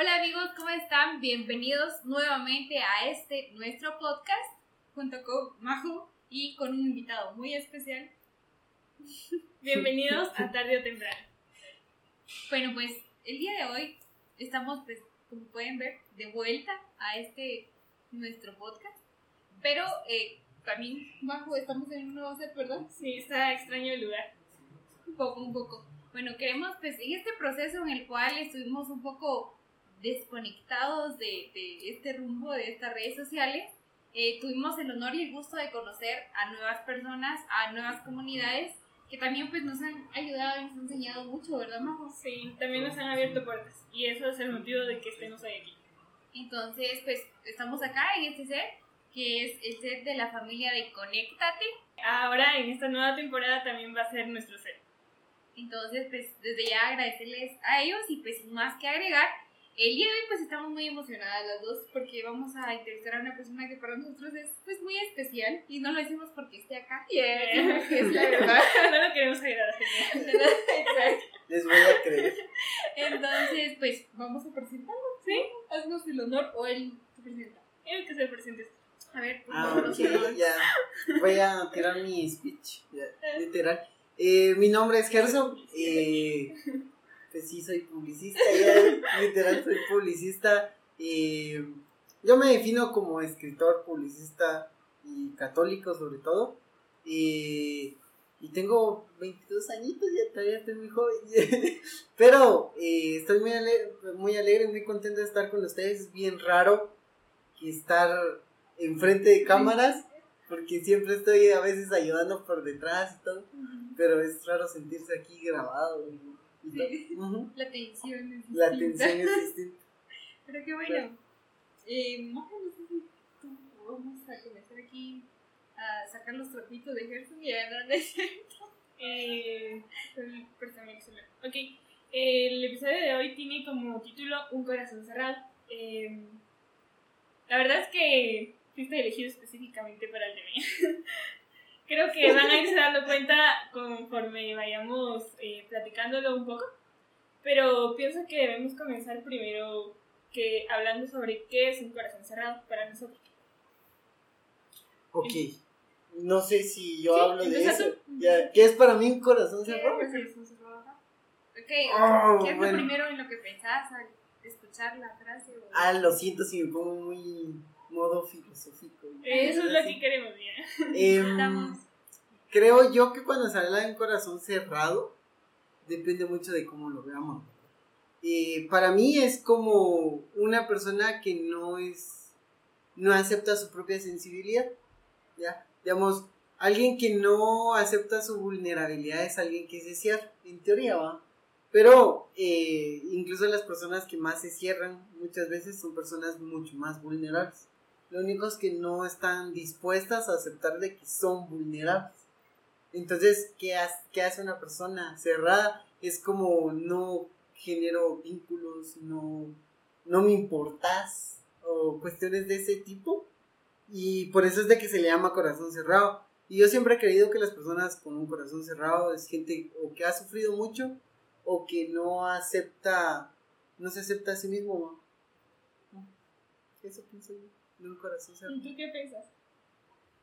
Hola amigos, ¿cómo están? Bienvenidos nuevamente a este nuestro podcast junto con Majo y con un invitado muy especial. Bienvenidos a Tarde o Temprano. Bueno, pues el día de hoy estamos, pues, como pueden ver, de vuelta a este nuestro podcast. Pero eh, también, Majo, estamos en un nuevo set, ¿verdad? Sí, está extraño el lugar. Un poco, un poco. Bueno, queremos, pues, en este proceso en el cual estuvimos un poco desconectados de, de este rumbo, de estas redes sociales, eh, tuvimos el honor y el gusto de conocer a nuevas personas, a nuevas comunidades que también pues nos han ayudado y nos han enseñado mucho, ¿verdad, Majo? Sí, también nos han abierto puertas y eso es el motivo de que estemos hoy aquí. Entonces, pues estamos acá en este set, que es el set de la familia de Conéctate. Ahora, en esta nueva temporada, también va a ser nuestro set. Entonces, pues desde ya agradecerles a ellos y pues sin más que agregar, el día de hoy pues estamos muy emocionadas las dos porque vamos a entrevistar a una persona que para nosotros es pues muy especial y no lo decimos porque esté acá. Yeah. es la verdad. no lo queremos ayudar. Exacto. Les voy a creer. Entonces, pues vamos a presentarlo. ¿Sí? Haznos el honor o él se presenta. El que se presente. A ver, por Ah, favor, ok, señor. ya. Voy a tirar mi speech, ya, literal. Eh, mi nombre es Gerson. Eh, pues sí, soy publicista, ya, literal, soy publicista. Eh, yo me defino como escritor, publicista y católico, sobre todo. Eh, y tengo 22 añitos, ya todavía estoy muy joven. Pero eh, estoy muy alegre, muy alegre, muy contento de estar con ustedes. Es bien raro que estar enfrente de cámaras, porque siempre estoy a veces ayudando por detrás y todo. Pero es raro sentirse aquí grabado. y- todo. Sí. Ujú. La tensión es La distinta. atención es distinta. Pero qué bueno. Eh, Majo, no sé si tú vamos a comenzar aquí a sacar los trapitos de Gerson y a ganar Eh, préstame el celular. Ok, el episodio de hoy tiene como título Un corazón cerrado. Eh, la verdad es que fuiste elegido específicamente para el tema. Creo que van a irse dando cuenta conforme vayamos eh, platicándolo un poco. Pero pienso que debemos comenzar primero que hablando sobre qué es un corazón cerrado para nosotros. Ok. No sé si yo Sí, hablo de eso. tú. Ya, ¿Qué es para mí un corazón cerrado? Pues eso se trabaja. Ok, Oh, ¿qué es bueno. lo primero en lo que pensás al escuchar la frase? o- Ah, lo siento si me pongo muy modo filosófico. Eso es lo que queremos. Em, Estamos- creo yo que cuando habla de un corazón cerrado, depende mucho de cómo lo veamos. Eh, para mí es como una persona que no es, no acepta su propia sensibilidad. ¿ya? Digamos, alguien que no acepta su vulnerabilidad es alguien que se cierra, en teoría va. Pero eh, incluso las personas que más se cierran muchas veces son personas mucho más vulnerables. Lo único es que no están dispuestas a aceptar de que son vulnerables. Entonces, ¿qué, qué hace una persona cerrada? Es como no genero vínculos, no, no me importas o cuestiones de ese tipo. Y por eso es de que se le llama corazón cerrado. Y yo siempre he creído que las personas con un corazón cerrado es gente o que ha sufrido mucho o que no acepta, no se acepta a sí mismo. Eso pienso yo, de un corazón cerrado. ¿Y tú qué piensas?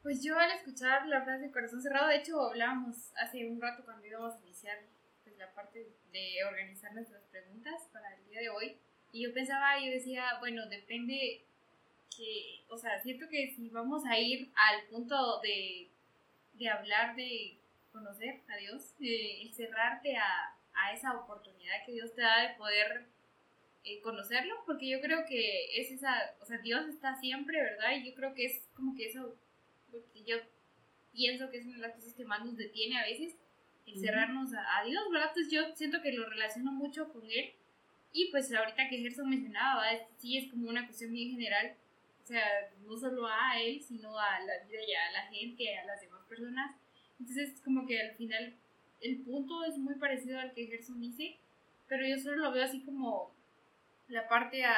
Pues yo al escuchar la frase corazón cerrado, de hecho hablábamos hace un rato cuando íbamos a iniciar pues, la parte de organizar nuestras preguntas para el día de hoy. Y yo pensaba, yo decía, bueno, depende que, o sea, siento que si vamos a ir al punto de, de hablar de conocer a Dios, de el cerrarte a, a esa oportunidad que Dios te da de poder eh, conocerlo, porque yo creo que es esa, o sea, Dios está siempre, ¿verdad? Y yo creo que es como que eso lo que yo pienso que es una de las cosas que más nos detiene a veces, el Ujú. cerrarnos a, a Dios, ¿verdad? Entonces yo siento que lo relaciono mucho con Él. Y pues ahorita que Gerson mencionaba, ¿verdad? sí es como una cuestión bien general, o sea, no solo a Él, sino a la vida y a la gente, a las demás personas. Entonces como que al final el punto es muy parecido al que Gerson dice, pero yo solo lo veo así como la parte a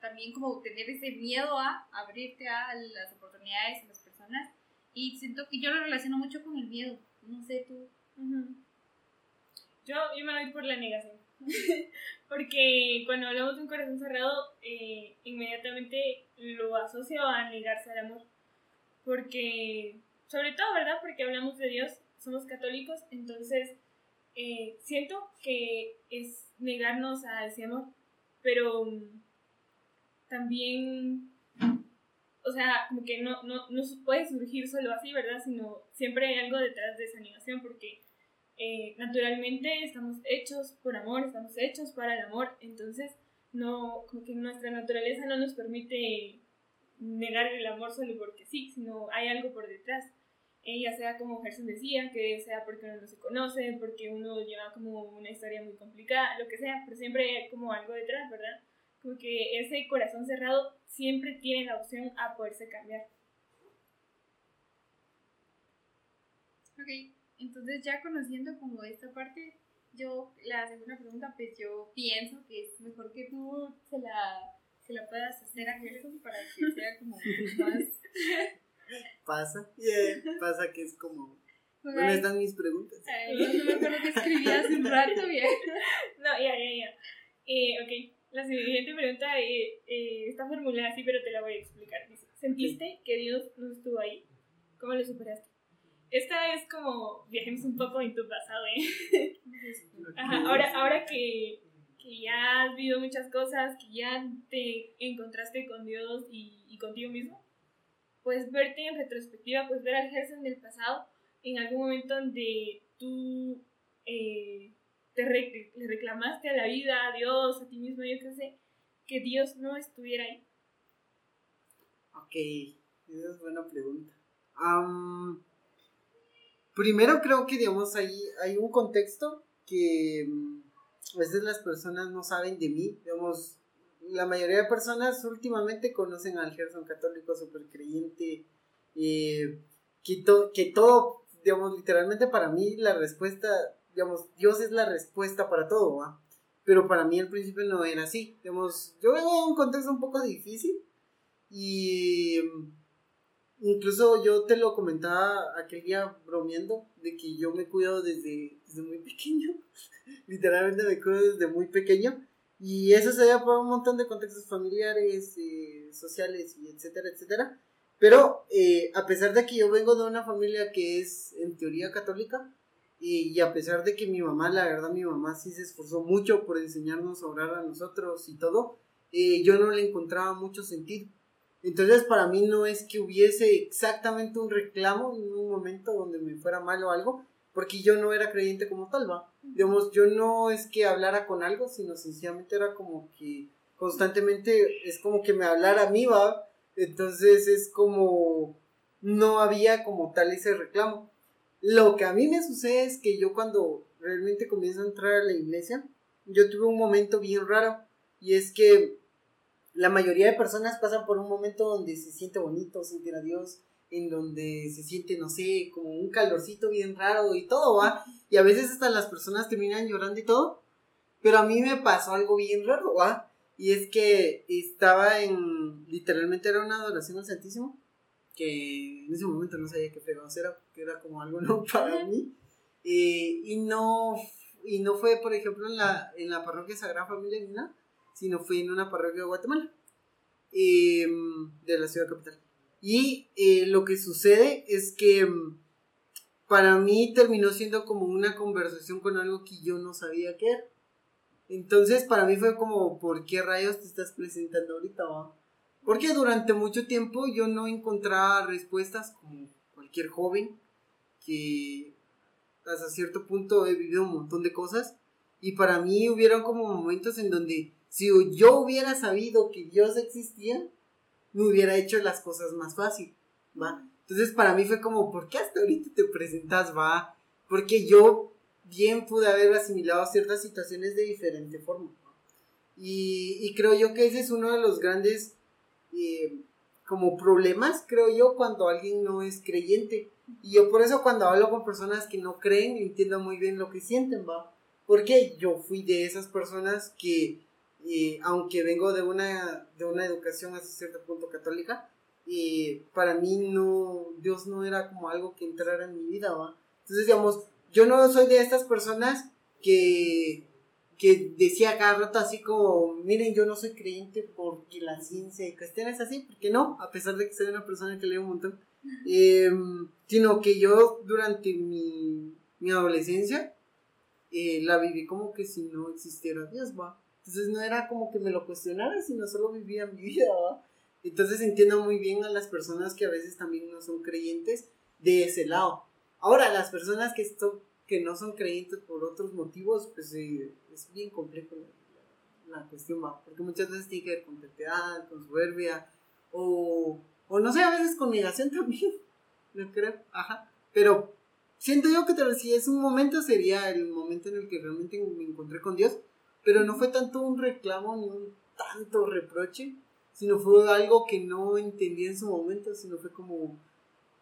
también como tener ese miedo a abrirte a las oportunidades, a las personas. Y siento que yo lo relaciono mucho con el miedo. No sé tú. Yo, yo me voy por la negación. Porque cuando hablamos de un corazón cerrado, eh, inmediatamente lo asocio a negarse al amor. Porque, sobre todo, ¿verdad? Porque hablamos de Dios, somos católicos, entonces eh, siento que es negarnos a ese amor. Pero mm, también o sea, como que no, no, no puede surgir solo así, ¿verdad? Sino siempre hay algo detrás de esa animación porque eh, naturalmente estamos hechos por amor, estamos hechos para el amor, entonces no, como que nuestra naturaleza no nos permite negar el amor solo porque sí, sino hay algo por detrás. Eh, ya sea como Gerson decía, que sea porque uno no se conoce, porque uno lleva como una historia muy complicada, lo que sea, pero siempre hay como algo detrás, ¿verdad? Como que ese corazón cerrado siempre tiene la opción a poderse cambiar. Ok, entonces ya conociendo como esta parte, yo la segunda pregunta, pues yo pienso que es mejor que tú se la, se la puedas hacer a Gerson para que sea como más... Pasa, pasa que es como... ¿Dónde están mis preguntas? no, me acuerdo que escribí hace un rato, bien. No, ya, ya, ya. Eh, ok, la siguiente pregunta eh, eh, está formulada así, pero te la voy a explicar. Dice, ¿sentiste que Dios no estuvo ahí? ¿Cómo lo superaste? Esta es como, viajemos un poco en tu pasado, ¿eh? Ajá, ahora, ahora que, que, ya has vivido muchas cosas, que ya te encontraste con Dios y, y contigo mismo, pues verte en retrospectiva, pues ver al Gerson del pasado en algún momento donde tú eh, te le reclamaste a la vida, a Dios, a ti mismo, yo qué sé, que Dios no estuviera ahí. Ok, esa es buena pregunta. primero creo que, digamos, ahí hay un contexto que mm, a veces las personas no saben de mí, digamos, la mayoría de personas últimamente conocen al Gerson católico super creyente, eh, que, que todo, digamos, literalmente para mí la respuesta digamos, Dios es la respuesta para todo, ¿va? Pero para mí al principio no era así. Digamos, yo vengo en un contexto un poco difícil y mm, incluso yo te lo comentaba aquel día bromeando de que yo me cuido desde, desde muy pequeño. Literalmente me cuido desde muy pequeño. Y eso se da por un montón de contextos familiares, eh, sociales y etcétera, etcétera. Pero eh, a pesar de que yo vengo de una familia que es en teoría católica, y, a pesar de que mi mamá, la verdad, mi mamá sí se esforzó mucho por enseñarnos a orar a nosotros y todo, eh, yo no le encontraba mucho sentido. Entonces, para mí no es que hubiese exactamente un reclamo en un momento donde me fuera mal o algo, porque yo no era creyente como tal, va. Digamos, yo no es que hablara con algo, sino sencillamente era como que constantemente es como que me hablara a mí, va. Entonces es como no había como tal ese reclamo. Lo que a mí me sucede es que yo cuando realmente comienzo a entrar a la iglesia, yo tuve un momento bien raro y es que la mayoría de personas pasan por un momento donde se siente bonito sentir a Dios, en donde se siente, no sé, como un calorcito bien raro y todo, ¿va? Y a veces hasta las personas terminan llorando y todo, pero a mí me pasó algo bien raro, ¿va? Y es que estaba en, literalmente era una adoración al Santísimo, que en ese momento no sabía qué fregados era, que era como algo nuevo para mí. Eh, y, no, y no fue, por ejemplo, en la, en la parroquia Sagrada Familia ni nada, sino fue en una parroquia de Guatemala, em, de la ciudad capital. Y eh, lo que sucede es que em, para mí terminó siendo como una conversación con algo que yo no sabía qué era. Entonces para mí fue como, ¿por qué rayos te estás presentando ahorita? Porque durante mucho tiempo yo no encontraba respuestas como cualquier joven que hasta cierto punto he vivido un montón de cosas y para mí hubieron como momentos en donde si yo hubiera sabido que Dios existía, me hubiera hecho las cosas más fácil, ¿va? Entonces para mí fue como, ¿por qué hasta ahorita te presentas, va? Porque yo bien pude haber asimilado ciertas situaciones de diferente forma. Y, creo yo que ese es uno de los grandes eh, como problemas, creo yo, cuando alguien no es creyente. Y yo por eso cuando hablo con personas que no creen, entiendo muy bien lo que sienten, ¿va? Porque yo fui de esas personas que, eh, aunque vengo de una, de una educación hasta cierto punto católica, eh, para mí no, Dios no era como algo que entrara en mi vida, ¿va? Entonces, digamos, yo no soy de estas personas que que decía cada rato así como, miren, yo no soy creyente porque la ciencia y cuestiones así, porque no, a pesar de que soy una persona que lee un montón, em, sino que yo durante mi, mi adolescencia eh, la viví como que si no existiera Dios, va. Entonces no era como que me lo cuestionara, sino solo vivía mi vida. Entonces entiendo muy bien a las personas que a veces también no son creyentes de ese lado. Ahora, las personas que, esto, que no son creyentes por otros motivos, pues eh, es bien complejo la, cuestión, porque muchas veces tiene que ver con terquedad, con soberbia, o, o no sé, a veces con negación también, no creo, ajá. Pero siento yo que tal si es un momento, sería el momento en el que realmente me encontré con Dios, pero no fue tanto un reclamo ni un tanto reproche, sino fue algo que no entendí en su momento, sino fue como,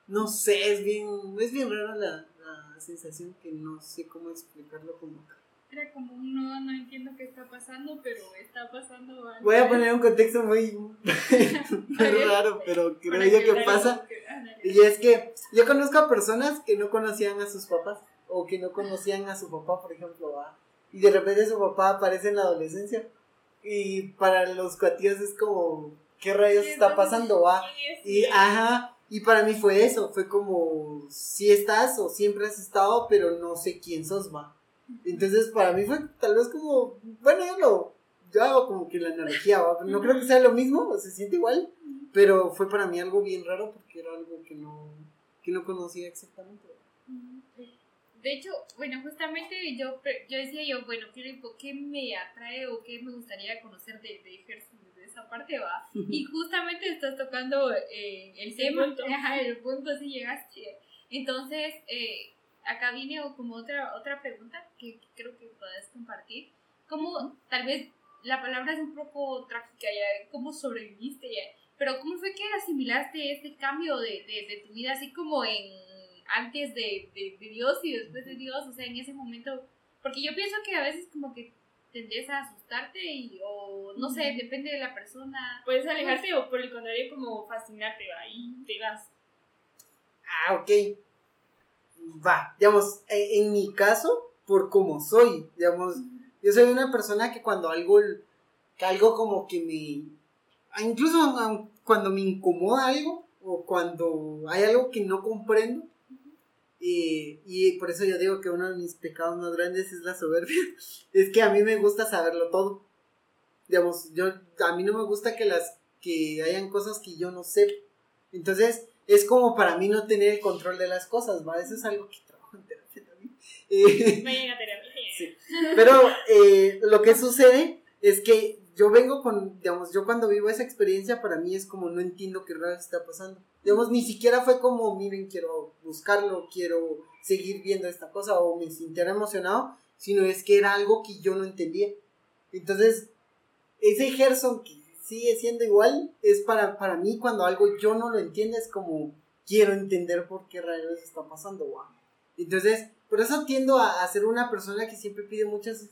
no sé, es bien, es bien rara la, la sensación que no sé cómo explicarlo como Era como un no, no entiendo qué está pasando, pero está pasando algo. Voy a poner un contexto muy, muy raro, pero creo yo que pasa. Y es que yo conozco a personas que no conocían a sus papás, o que no conocían a su papá, por ejemplo, ¿va? Y de repente su papá aparece en la adolescencia y para los cuatíos es como, ¿qué rayos está pasando? Va? Y, ajá, y para mí fue eso, fue como, si estás o siempre has estado, pero no sé quién sos, va. Entonces para mí fue tal vez como, bueno, yo lo, yo hago como que la analogía, ¿va? no creo que sea lo mismo, se siente igual, pero fue para mí algo bien raro porque era algo que no, que no conocía exactamente. De hecho, bueno, justamente yo, yo decía yo, bueno, ¿qué me atrae o qué me gustaría conocer de, de ejército de esa parte va? Y justamente estás tocando eh, el tema, punto. el punto si llegaste. Entonces, eh, acá viene como otra, otra pregunta que creo que puedes compartir. ¿Cómo, tal vez la palabra es un poco trágica ya, cómo sobreviviste ya? Pero ¿cómo fue que asimilaste este cambio de, de, de tu vida así como en antes de, de, de, Dios y después de Dios, o sea, en ese momento, porque yo pienso que a veces como que tendrías a asustarte y, o no sé, depende de la persona. Puedes alejarte o por el contrario como fascinarte, ahí te vas. Ah, ok. Va, digamos, en, en mi caso, por como soy, digamos, yo soy una persona que cuando algo, que algo como que me, incluso cuando me incomoda algo, o cuando hay algo que no comprendo, y, y, por eso yo digo que uno de mis pecados más grandes es la soberbia. Es que a mí me gusta saberlo todo. Digamos, yo, a mí no me gusta que las, que hayan cosas que yo no sé. Entonces, es como para mí no tener el control de las cosas, ¿va? Eso es algo que trabajo en terapia también. Eh, terapia. Sí. Pero eh, lo que sucede es que yo vengo con, digamos, yo cuando vivo esa experiencia, para mí es como no entiendo qué raro está pasando. Digamos, ni siquiera fue como, miren, quiero buscarlo, quiero seguir viendo esta cosa o me sintiera emocionado, sino es que era algo que yo no entendía. Entonces, ese Gerson que sigue siendo igual, es para, para mí cuando algo yo no lo entiendo, es como, quiero entender por qué rayos está pasando, wow. Entonces, por eso tiendo a, a ser una persona que siempre pide muchas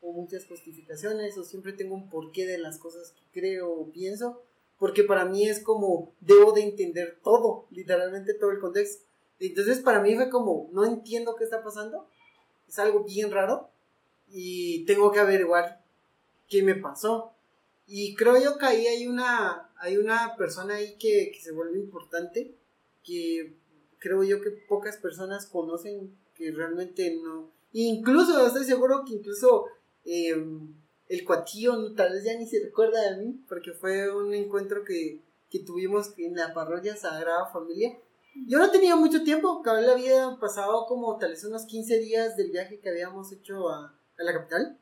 o muchas justificaciones o siempre tengo un porqué de las cosas que creo o pienso, porque para mí es como debo de entender todo, literalmente todo el contexto. Entonces para mí fue como no entiendo qué está pasando, es algo bien raro y tengo que averiguar qué me pasó. Y creo yo que ahí hay una, hay una persona ahí que, que se vuelve importante, que creo yo que pocas personas conocen, que realmente no, Incluso, estoy seguro que incluso em, el cuatillo tal vez ya ni se recuerda de mí, porque fue un encuentro que, que tuvimos en la parroquia Sagrada Familia. Yo no tenía mucho tiempo, cabal había pasado como tal vez unos 15 días del viaje que habíamos hecho a, a la capital.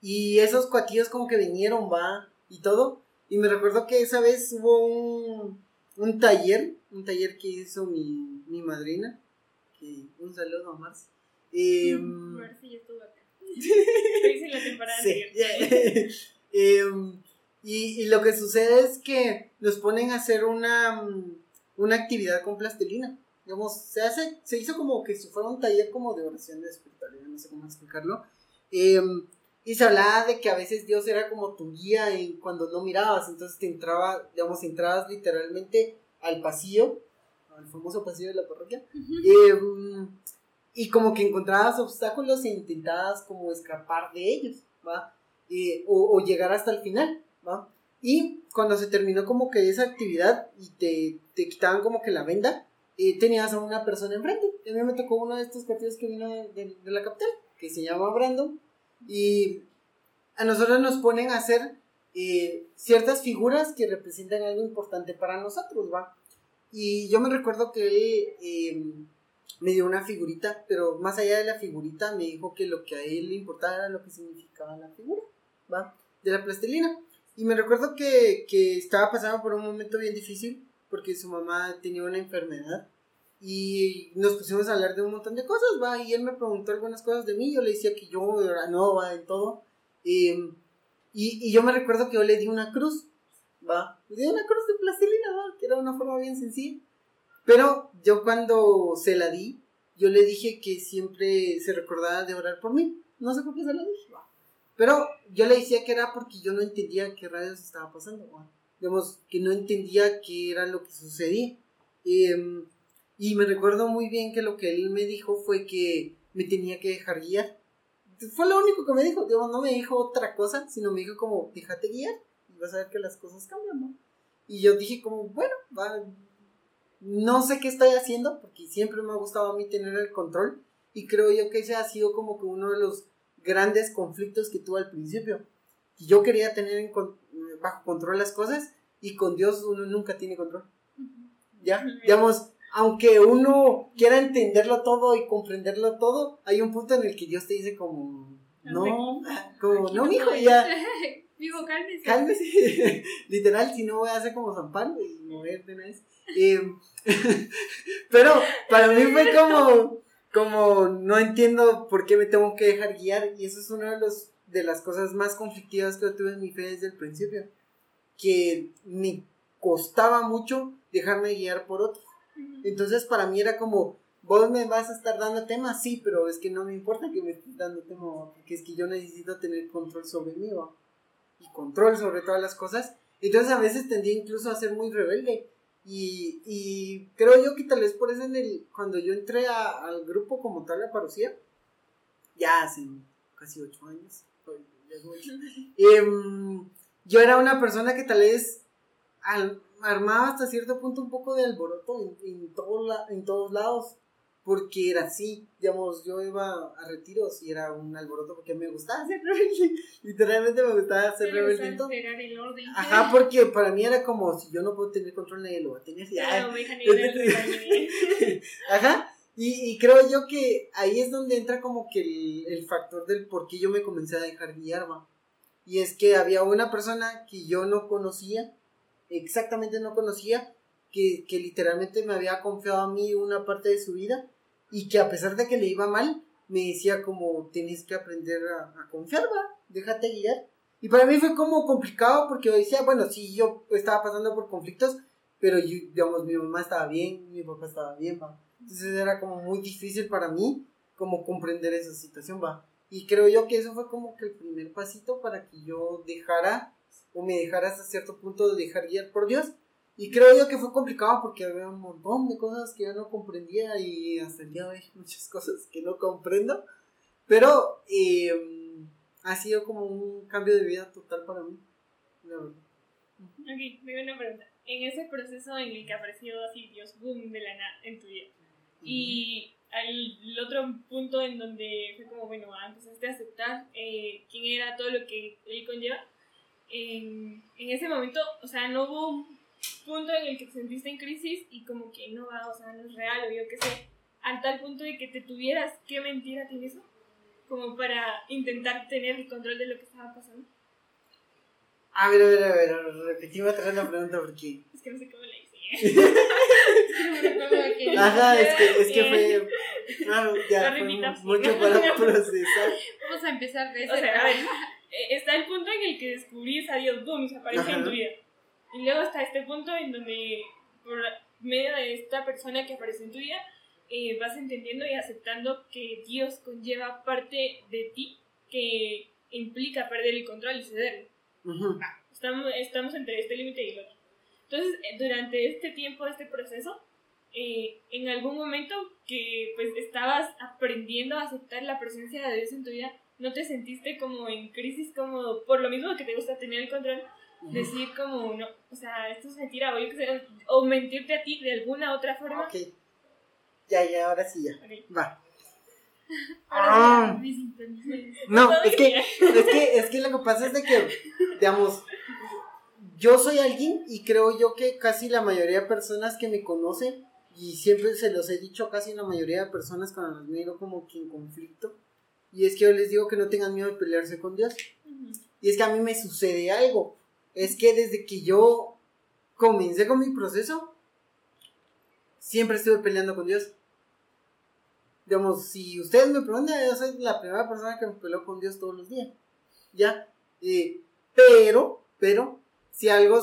Y esos cuatillos como que vinieron, va, y todo. Y me recuerdo que esa vez hubo un, un taller, un taller que hizo mi, mi madrina. Un saludo a Marcia eh, a ver si yo estuve acá. Hice la temporada sí. eh, y, y, lo que sucede es que nos ponen a hacer una, una actividad con plastilina. Digamos, se hace, se hizo como que si fuera un taller como de oración de espiritualidad, no sé cómo explicarlo. Eh, y se hablaba de que a veces Dios era como tu guía en cuando no mirabas, entonces te entraba, digamos, entrabas literalmente al pasillo, al famoso pasillo de la parroquia. eh, y como que encontrabas obstáculos e intentabas como escapar de ellos, ¿va? Eh, o, o, llegar hasta el final, ¿va? Y cuando se terminó como que esa actividad y te, te quitaban como que la venda, eh, tenías a una persona enfrente. A mí me tocó uno de estos partidos que vino de, de, la capital, que se llama Brandon, y a nosotros nos ponen a hacer eh, ciertas figuras que representan algo importante para nosotros, ¿va? Y yo me recuerdo que él eh, me dio una figurita, pero más allá de la figurita me dijo que lo que a él le importaba era lo que significaba la figura, ¿va? De la plastilina. Y me recuerdo que, que estaba pasando por un momento bien difícil porque su mamá tenía una enfermedad y nos pusimos a hablar de un montón de cosas, va, y él me preguntó algunas cosas de mí, yo le decía que yo era nueva en todo, em, y, y, yo me recuerdo que yo le di una cruz, va, le di una cruz de plastilina, va, que era una forma bien sencilla, pero yo cuando se la di, yo le dije que siempre se recordaba de orar por mí, no sé por qué se la dije, pero yo le decía que era porque yo no entendía qué rayos estaba pasando, digamos, que no entendía qué era lo que sucedía. Eh, y me recuerdo muy bien que lo que él me dijo fue que me tenía que dejar guiar. Fue lo único que me dijo, digamos, no me dijo otra cosa, sino me dijo como, déjate guiar y vas a ver que las cosas cambian, ¿no? Y yo dije como, bueno, va, no sé qué estoy haciendo, porque siempre me ha gustado a mí tener el control, y creo yo que ese ha sido como que uno de los grandes conflictos que tuve al principio. Y yo quería tener en, bajo control las cosas y con Dios uno nunca tiene control. ¿Ya? Digamos, aunque uno quiera entenderlo todo y comprenderlo todo, hay un punto en el que Dios te dice como, no, como, no, mijo, ya. Digo, cálmese. Cálmese. Literal, si no voy a hacer como San Pablo y mover de vez. Pero para mí fue como, como, no entiendo por qué me tengo que dejar guiar y eso es uno de los de las cosas más conflictivas que tuve en mi fe desde el principio. Que me costaba mucho dejarme guiar por otro. Entonces para mí era como, vos me vas a estar dando temas, sí, pero es que no me importa que me estés dando tema, porque es que yo necesito tener control sobre mí, y control sobre todas las cosas. Entonces a veces tendía incluso a ser muy rebelde. Y, y creo yo que tal vez por eso en el, cuando yo entré al grupo como tal, la parucía, ya hace casi ocho años, Em, yo era una persona que tal vez armaba hasta cierto punto un poco de alboroto en, en, en todos lados, porque era así, digamos, yo iba a retiros y era un alboroto porque me gustaba ser rebelde, literalmente me gustaba ser rebelde. Ajá, porque para mí era como, si yo no puedo tener control, nadie lo va a tener. Ajá, y, y, creo yo que ahí es donde entra como que el, el, factor del por qué yo me comencé a dejar guiar, ¿va? Y es que había una persona que yo no conocía, exactamente no conocía, que, que literalmente me había confiado a mí una parte de su vida y que a pesar de que le iba mal, me decía como tienes que aprender a, a confiar, ¿va? Déjate guiar. Y para mí fue como complicado porque yo decía, bueno, sí, yo estaba pasando por conflictos, pero yo, digamos, mi mamá estaba bien, mi papá estaba bien, ¿va? Entonces era como muy difícil para mí como comprender esa situación, va. Y creo yo que eso fue como que el primer pasito para que yo dejara o me dejara hasta cierto punto de dejar guiar por Dios. Y creo yo que fue complicado porque había un montón de cosas que yo no comprendía y hasta el día de hoy muchas cosas que no comprendo. Pero eh, ha sido como un cambio de vida total para mí. La verdad. Ok, me una pregunta. En ese proceso en el que apareció así Dios, boom, de la nada en tu vida, y el otro punto en donde fue como, bueno, empezaste a aceptar eh, quién era todo lo que él conlleva, en, en, ese momento, o sea, no hubo punto en el que te sentiste en crisis y como que no va, o sea, no es real o yo qué sé, al tal punto de que te tuvieras que mentir a ti mismo, como para intentar tener el control de lo que estaba pasando. A ver, a ver, a ver, repetimos otra vez la pregunta porque... Es que no sé cómo la hice. Ajá, es que, es que fue. Claro, ya fue mucho para procesar. Vamos a empezar de O sea, a ver, eh, está el punto en el que descubrís a Dios, boom, se aparece en tu vida. Y luego está este punto en donde, por medio de esta persona que aparece en tu vida, eh, vas entendiendo y aceptando que Dios conlleva parte de ti que implica perder el control y cederlo. estamos, estamos entre este límite y el otro. Entonces, eh, durante este tiempo, este proceso, eh, en algún momento que pues estabas aprendiendo a aceptar la presencia de Dios en tu vida, ¿no te sentiste como en crisis, como por lo mismo que te gusta tener el control? Decir como, no, o sea, esto es mentira, o yo qué sé, o mentirte a ti de alguna otra forma. Ok. Ya, ya, ahora sí, ya. Ok. Va. Ahora Ah. sí. No, es que, es que, es que lo que pasa es de que, digamos, yo soy alguien y creo yo que casi la mayoría de personas que me conocen, y siempre se los he dicho casi la mayoría de personas cuando las miro como que en conflicto, y es que yo les digo que no tengan miedo de pelearse con Dios. Y es que a mí me sucede algo. Es que desde que yo comencé con mi proceso, siempre estuve peleando con Dios. Digamos, si ustedes me preguntan, yo soy la primera persona que me peleó con Dios todos los días. ¿Ya? Eh, pero, pero, si algo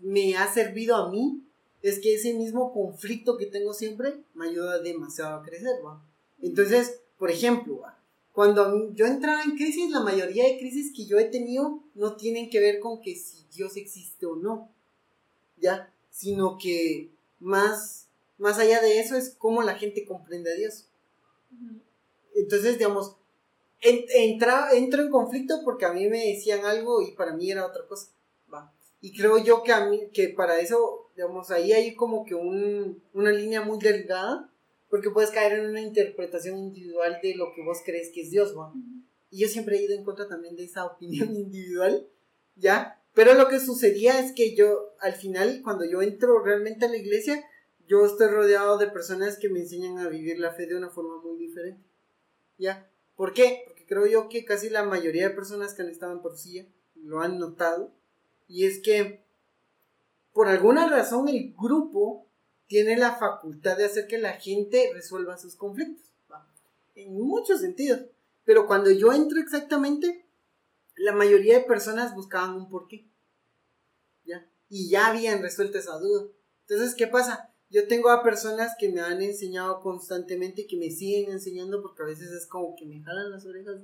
me ha servido a mí, es que ese mismo conflicto que tengo siempre me ayuda demasiado a crecer, ¿va? Entonces, por ejemplo, ¿va? Cuando yo entraba en crisis, la mayoría de crisis que yo he tenido no tienen que ver con que si Dios existe o no, ¿ya? Sino que más, más allá de eso es cómo la gente comprende a Dios. Entonces, digamos, en- entra, entro en conflicto porque a mí me decían algo y para mí era otra cosa. Va. Y creo yo que a mí, que para eso, digamos, ahí hay como que un, una línea muy delgada, porque puedes caer en una interpretación individual de lo que vos crees que es Dios, ¿va? Y yo siempre he ido en contra también de esa opinión individual, ¿ya? Pero lo que sucedía es que yo, al final, cuando yo entro realmente a la iglesia, yo estoy rodeado de personas que me enseñan a vivir la fe de una forma muy diferente, ¿ya? ¿Por qué? Porque creo yo que casi la mayoría de personas que han estado en Porcilla lo han notado, y es que por alguna razón el grupo tiene la facultad de hacer que la gente resuelva sus conflictos, ¿va? en muchos sentidos. Pero cuando yo entro exactamente, la mayoría de personas buscaban un porqué. ¿Ya? Y ya habían resuelto esa duda. Entonces, ¿qué pasa? Yo tengo a personas que me han enseñado constantemente y que me siguen enseñando porque a veces es como que me jalan las orejas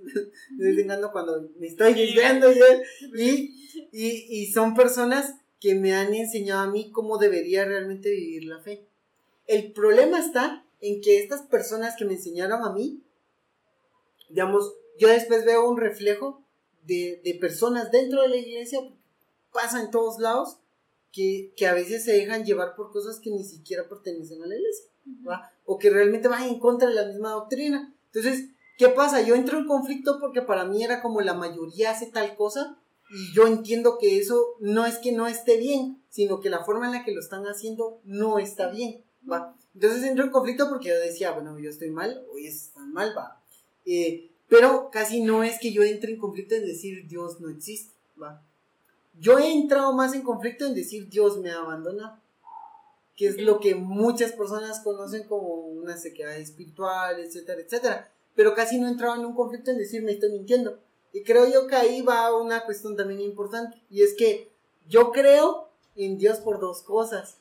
de cuando me estoy desviando y, y, y, y son personas que me han enseñado a mí cómo debería realmente vivir la fe. El problema está en que estas personas que me enseñaron a mí, digamos, yo después veo un reflejo de, de personas dentro de la iglesia, pasa en todos lados, que, que a veces se dejan llevar por cosas que ni siquiera pertenecen a la iglesia, ¿va? o que realmente van en contra de la misma doctrina. Entonces, ¿qué pasa? Yo entro en conflicto porque para mí era como la mayoría hace tal cosa y yo entiendo que eso no es que no esté bien, sino que la forma en la que lo están haciendo no está bien, ¿va? Entonces entro en conflicto porque yo decía, bueno, yo estoy mal ellos están mal, ¿va? Eh, pero casi no es que yo entre en conflicto en decir Dios no existe, ¿va? Yo he entrado más en conflicto en decir Dios me ha abandonado, que es lo que muchas personas conocen como una sequedad espiritual, etcétera, etcétera. Pero casi no he entrado en un conflicto en decir me estoy mintiendo. Y creo yo que ahí va una cuestión también importante, y es que yo creo en Dios por dos cosas.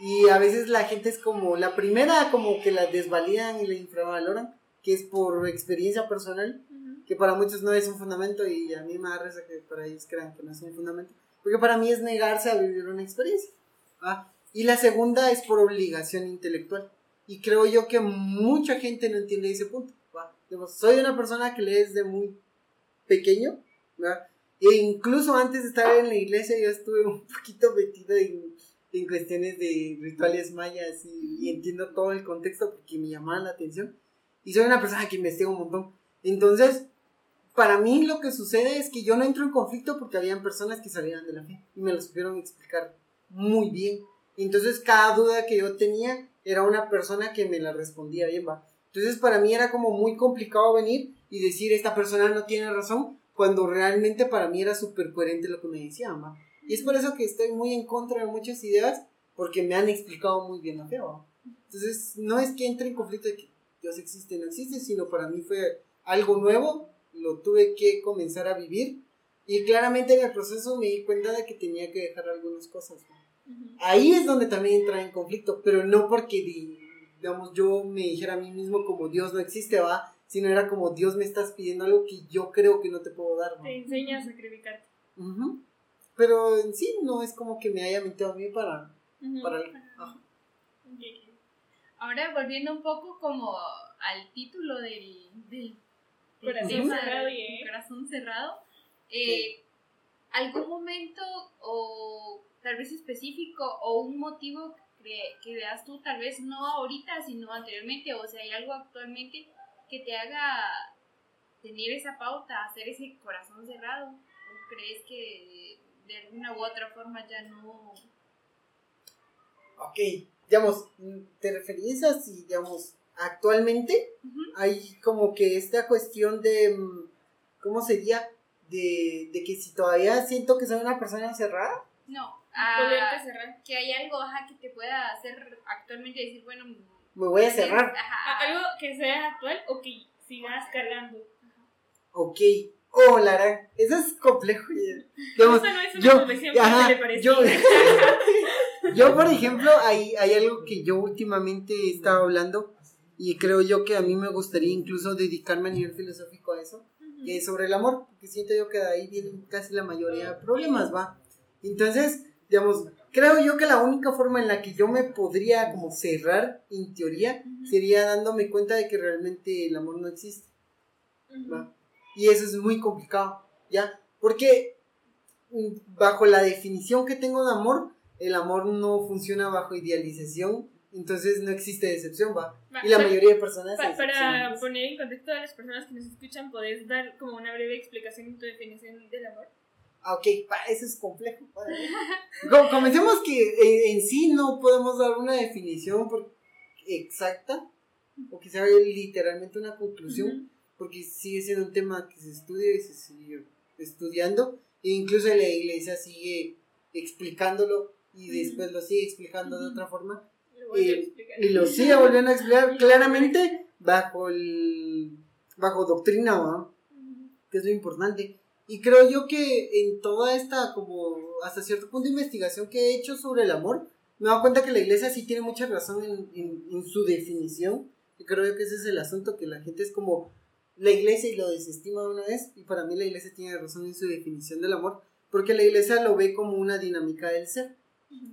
Y a veces la gente es como, la primera como que la desvalidan y la infravaloran, que es por experiencia personal, que para muchos no es un fundamento y a mí me da risa que para ellos crean que no es un fundamento, porque para mí es negarse a vivir una experiencia. ¿va? Y la segunda es por obligación intelectual. Y creo yo que mucha gente no entiende ese punto. soy una persona que lee desde muy pequeño, ¿va? e incluso antes de estar en la iglesia yo estuve un poquito metido en, en cuestiones de rituales mayas y, entiendo todo el contexto porque me llamaban la atención. Y soy una persona que investiga un montón. Entonces, para mí lo que sucede es que yo no entro en conflicto porque habían personas que salían de la fe y me lo supieron explicar muy bien. Entonces, cada duda que yo tenía era una persona que me la respondía bien, va. Entonces, para mí era como muy complicado venir y decir, esta persona no tiene razón, cuando realmente para mí era súper coherente lo que me decían, va. Y es por eso que estoy muy en contra de muchas ideas, porque me han explicado muy bien la fe, va. Entonces, no es que entre en conflicto de que Dios existe no existe, sino para mí fue algo nuevo, lo tuve que comenzar a vivir, y claramente en el proceso me di cuenta de que tenía que dejar algunas cosas, ¿no? Ahí es donde también entra en conflicto, pero no porque, di- digamos, yo me dijera a mí mismo como Dios no existe, va, sino era como Dios me estás pidiendo algo que yo creo que no te puedo dar, ¿no? Te enseña a sacrificarte. Ujú. Pero en sí no es como que me haya metido a mí para... Para el- ajá. Ok. Ahora volviendo un poco como al título del, del, Corazón tema, cerrado, yeah. corazón cerrado, eh, ¿algún momento o tal vez específico o un motivo que, que veas tú, tal vez no ahorita, sino anteriormente, o sea, hay algo actualmente que te haga tener esa pauta, hacer ese corazón cerrado? ¿O crees que de alguna u otra forma ya no... Ok, digamos, ¿te referís a si, digamos, actualmente hay como que esta cuestión de, mm, ¿cómo sería? De, de que si todavía siento que soy una persona cerrada. No, ah, cerrar. que hay algo ajá, que te pueda hacer actualmente decir, bueno, Me voy a cerrar. Ajá, Algo que sea actual o que sigas cargando. Ok. Oh, Lara, eso es complejo. ya. Digamos, Esa no es una yo, ajá, le por ejemplo, hay, hay algo que yo últimamente he estado hablando y creo yo que a mí me gustaría incluso dedicarme a nivel filosófico a eso, que es sobre el amor, porque siento yo que de ahí vienen casi la mayoría de problemas, ¿va? Entonces, digamos, creo yo que la única forma en la que yo me podría como cerrar, en teoría, Ujú. sería dándome cuenta de que realmente el amor no existe. Ujú. ¿va? Y eso es muy complicado, ¿ya? Porque mm, bajo la definición que tengo de amor, el amor no funciona bajo idealización, entonces no existe decepción, ¿va? Va, Y la pa- mayoría de personas pa- Para poner en contexto a las personas que nos escuchan, ¿podés dar como una breve explicación en tu definición del amor? Ah, ok, pa, eso es complejo. Comencemos que eh, en sí no podemos dar una definición por- exacta, o que sea literalmente una conclusión, porque sigue siendo un tema que se estudia y se sigue estudiando, e incluso la iglesia sigue explicándolo y después lo sigue explicando de Ujú. otra forma, Lo Eh, y lo sigue volviendo a explicar claramente bajo el bajo doctrina, que es lo importante. Y creo yo que en toda esta, como hasta cierto punto, investigación que he hecho sobre el amor, me dado cuenta que la iglesia sí tiene mucha razón en, en- en su definición. Y creo yo que ese es el asunto, que la gente es como la iglesia y lo desestima de una vez. Y para mí la iglesia tiene razón en su definición del amor, porque la iglesia lo ve como una dinámica del ser.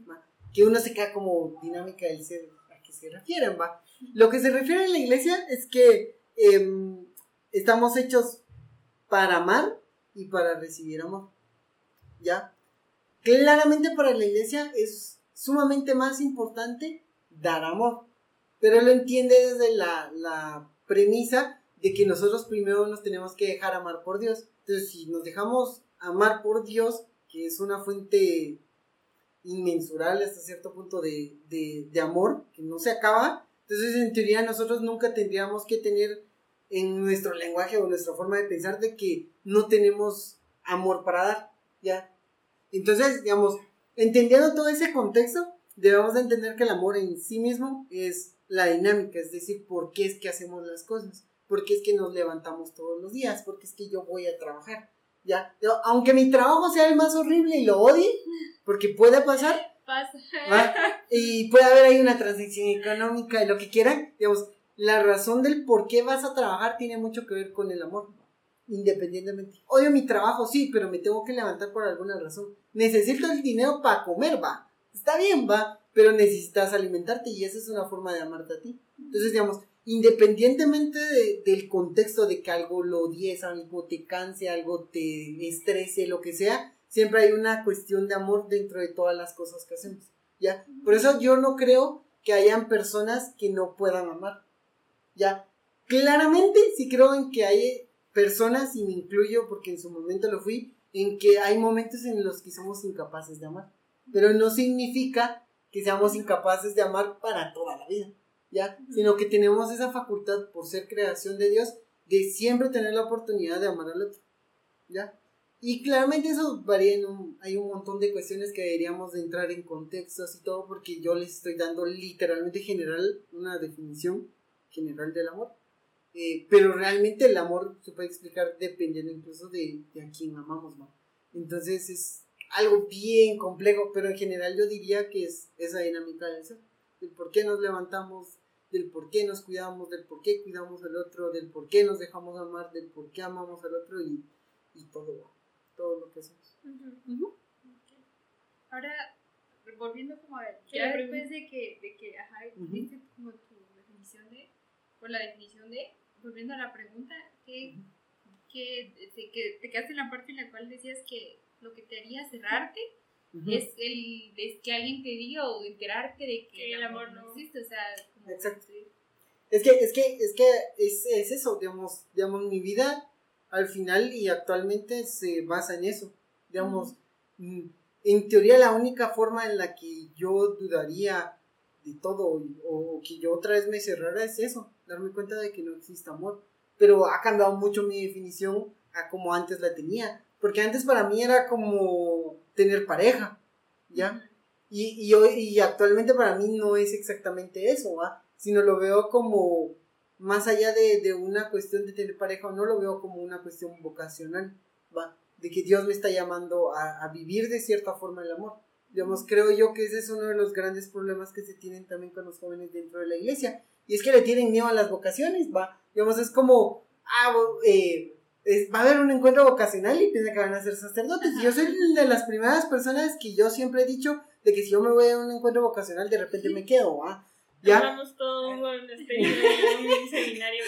¿va? Que uno se queda como dinámica del ser, ¿a qué se refieren? va? Lo que se refiere en la iglesia es que em, estamos hechos para amar y para recibir amor. ¿Ya? Claramente para la iglesia es sumamente más importante dar amor. Pero lo entiende desde la, la premisa de que nosotros primero nos tenemos que dejar amar por Dios. Entonces, si nos dejamos amar por Dios, que es una fuente inmensurable hasta cierto punto de, de, de amor, que no se acaba, entonces en teoría nosotros nunca tendríamos que tener en nuestro lenguaje o nuestra forma de pensar de que no tenemos amor para dar, ¿ya? Entonces, digamos, entendiendo todo ese contexto, debemos de entender que el amor en sí mismo es la dinámica, es decir, por qué es que hacemos las cosas, por qué es que nos levantamos todos los días, por qué es que yo voy a trabajar, ¿ya? Aunque mi trabajo sea el más horrible y lo odie, porque puede pasar, Pasa. ¿va? y puede haber ahí una transacción económica y lo que quieran, digamos, la razón del por qué vas a trabajar tiene mucho que ver con el amor, independientemente. Odio mi trabajo, sí, pero me tengo que levantar por alguna razón. Necesito el dinero para comer, va. Está bien, va, pero necesitas alimentarte y esa es una forma de amarte a ti. Entonces, digamos, independientemente de- del contexto de que algo lo odies, algo te canse, algo te estrese, lo que sea, siempre hay una cuestión de amor dentro de todas las cosas que hacemos. ¿Ya? Por eso yo no creo que hayan personas que no puedan amar. ¿Ya? Claramente sí creo en que hay personas, y me incluyo porque en su momento lo fui, en que hay momentos en los que somos incapaces de amar. Pero no significa que seamos incapaces de amar para toda la vida. ¿Ya? Sino que tenemos esa facultad por ser creación de Dios de siempre tener la oportunidad de amar al otro. ¿Ya? Y claramente eso varía en un, hay un montón de cuestiones que deberíamos de entrar en contextos y todo porque yo les estoy dando literalmente general una definición general del amor. Eh, pero realmente el amor se puede explicar dependiendo incluso de, de a quién amamos, ¿no? Entonces es algo bien complejo, pero en general yo diría que es esa dinámica del ser, del por qué nos levantamos, del por qué nos cuidamos, del por qué cuidamos al otro, del por qué nos dejamos amar, del por qué amamos al otro y, y todo, todo lo que hacemos. Ujú. Ahora, volviendo como a ver, ya después de que, de que ajá, Ujú. diste como tu definición de, por la definición de, volviendo a la pregunta, que, que, que te quedaste en la parte en la cual decías que lo que te haría cerrarte es, el, es que alguien te diga o enterarte de que el amor no existe, o sea, como Exacto. Es que, es que, es que es, es eso, digamos, digamos, mi vida al final y actualmente se basa en eso. Digamos, mm, en teoría la única forma en la que yo dudaría de todo o, que yo otra vez me cerrara es eso, darme cuenta de que no existe amor. Pero ha cambiado mucho mi definición a como antes la tenía. Porque antes para mí era como tener pareja, ¿ya? Y, y, hoy, y actualmente para mí no es exactamente eso, ¿va? Sino lo veo como más allá de, de, una cuestión de tener pareja o no, lo veo como una cuestión vocacional, ¿va? De que Dios me está llamando a, a vivir de cierta forma el amor. Digamos, creo yo que ese es uno de los grandes problemas que se tienen también con los jóvenes dentro de la iglesia. Y es que le tienen miedo a las vocaciones, ¿va? Digamos, es como, ah, eh, va a haber un encuentro vocacional y piensa que van a ser sacerdotes. Y yo soy de las primeras personas que yo siempre he dicho de que si yo me voy a un encuentro vocacional, de repente me quedo, ¿va? ¿Ya? Hablamos todo un seminario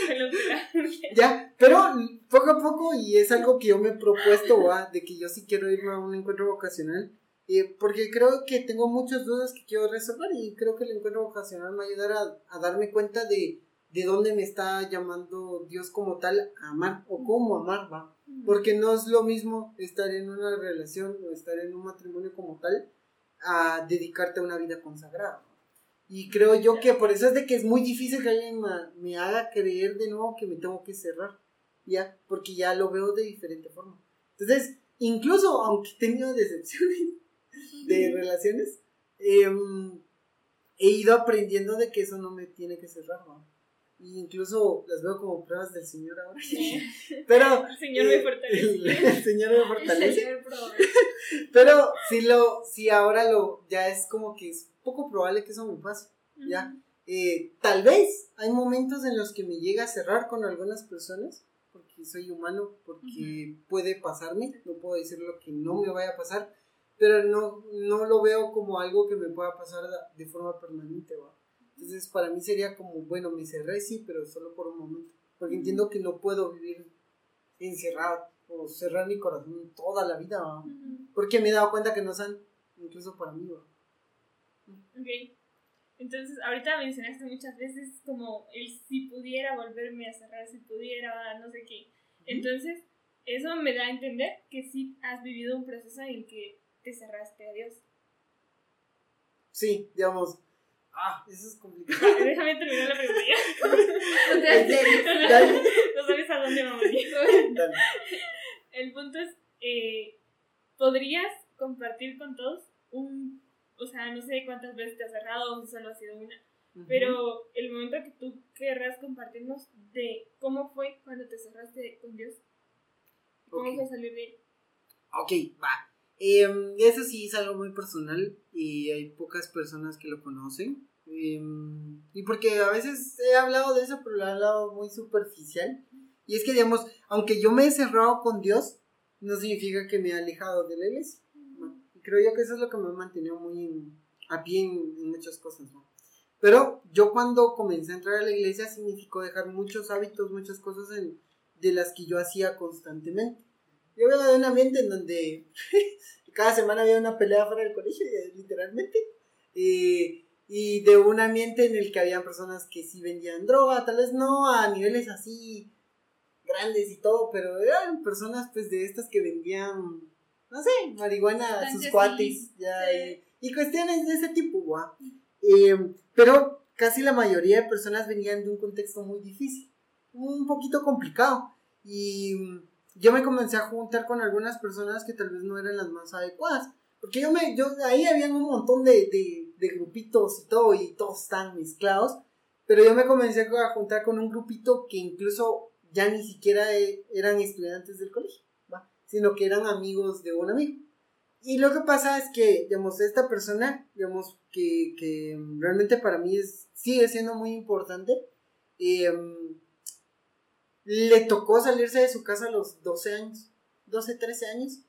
Ya, pero poco a poco, y es algo que yo me he propuesto, ¿va? De que yo sí quiero irme a un encuentro vocacional. Eh, porque creo que tengo muchas dudas que quiero resolver y creo que el encuentro vocacional me va a ayudar a, a darme cuenta de, de dónde me está llamando Dios como tal a amar o cómo amar, va. Porque no es lo mismo estar en una relación o estar en un matrimonio como tal a dedicarte a una vida consagrada. Y creo yo que por eso es de que es muy difícil que alguien me haga creer de nuevo que me tengo que cerrar, ¿ya? Porque ya lo veo de diferente forma. Entonces, incluso aunque he tenido decepciones de relaciones, em, he ido aprendiendo de que eso no me tiene que cerrar, ¿no? incluso las veo como pruebas del Señor ahora. Pero. El Señor me eh, fortalece. El, Señor me fortalece. Pero si lo, si ahora lo, ya es como que es poco probable que eso me pase. Ya. Eh, tal vez hay momentos en los que me llega a cerrar con algunas personas, porque soy humano, porque puede pasarme, no puedo decir lo que no me vaya a pasar, pero no, no lo veo como algo que me pueda pasar de forma permanente. ¿va? Entonces, para mí sería como, bueno, me cerré, sí, pero solo por un momento. Porque entiendo que no puedo vivir encerrado o cerrar mi corazón toda la vida. Porque me he dado cuenta que no son, incluso para mí. Ok. Entonces, ahorita mencionaste muchas veces como el si pudiera volverme a cerrar, si pudiera, no sé qué. Entonces, eso me da a entender que sí has vivido un proceso en el que te cerraste a Dios. Sí, digamos, Ah, eso es complicado. Déjame terminar la pregunta. no sabes a dónde vamos. El punto es, eh, ¿podrías compartir con todos un, o sea, no sé cuántas veces te has cerrado o si solo ha sido una, pero el momento que tú querrás compartirnos de cómo fue cuando te cerraste con Dios, cómo fue salir de él. Ok, va. Em, eso sí es algo muy personal y hay pocas personas que lo conocen. Em, y porque a veces he hablado de eso, pero lo he hablado muy superficial. Y es que, digamos, aunque yo me he cerrado con Dios, no significa que me he alejado de la iglesia. creo yo que eso es lo que me ha mantenido muy a pie en, muchas cosas. Pero yo cuando comencé a entrar a la iglesia significó dejar muchos hábitos, muchas cosas de las que yo hacía constantemente. Yo vengo de un ambiente en donde cada semana había una pelea fuera del colegio, literalmente. y de un ambiente en el que había personas que sí vendían droga, tal vez no a niveles así grandes y todo, pero eran personas pues de estas que vendían, no sé, marihuana a sus cuates, ya, y, cuestiones de ese tipo, eh, pero casi la mayoría de personas venían de un contexto muy difícil, un poquito complicado, y yo me comencé a juntar con algunas personas que tal vez no eran las más adecuadas. Porque yo me, yo, ahí había un montón de, de, grupitos y todo, y todos están mezclados. Pero yo me comencé a juntar con un grupito que incluso ya ni siquiera e, eran estudiantes del colegio, sino que eran amigos de un amigo. Y lo que pasa es que, digamos, esta persona, digamos, que, que realmente para mí es, sigue siendo muy importante, eh, le tocó salirse de su casa a los 12 años, 12, 13 años,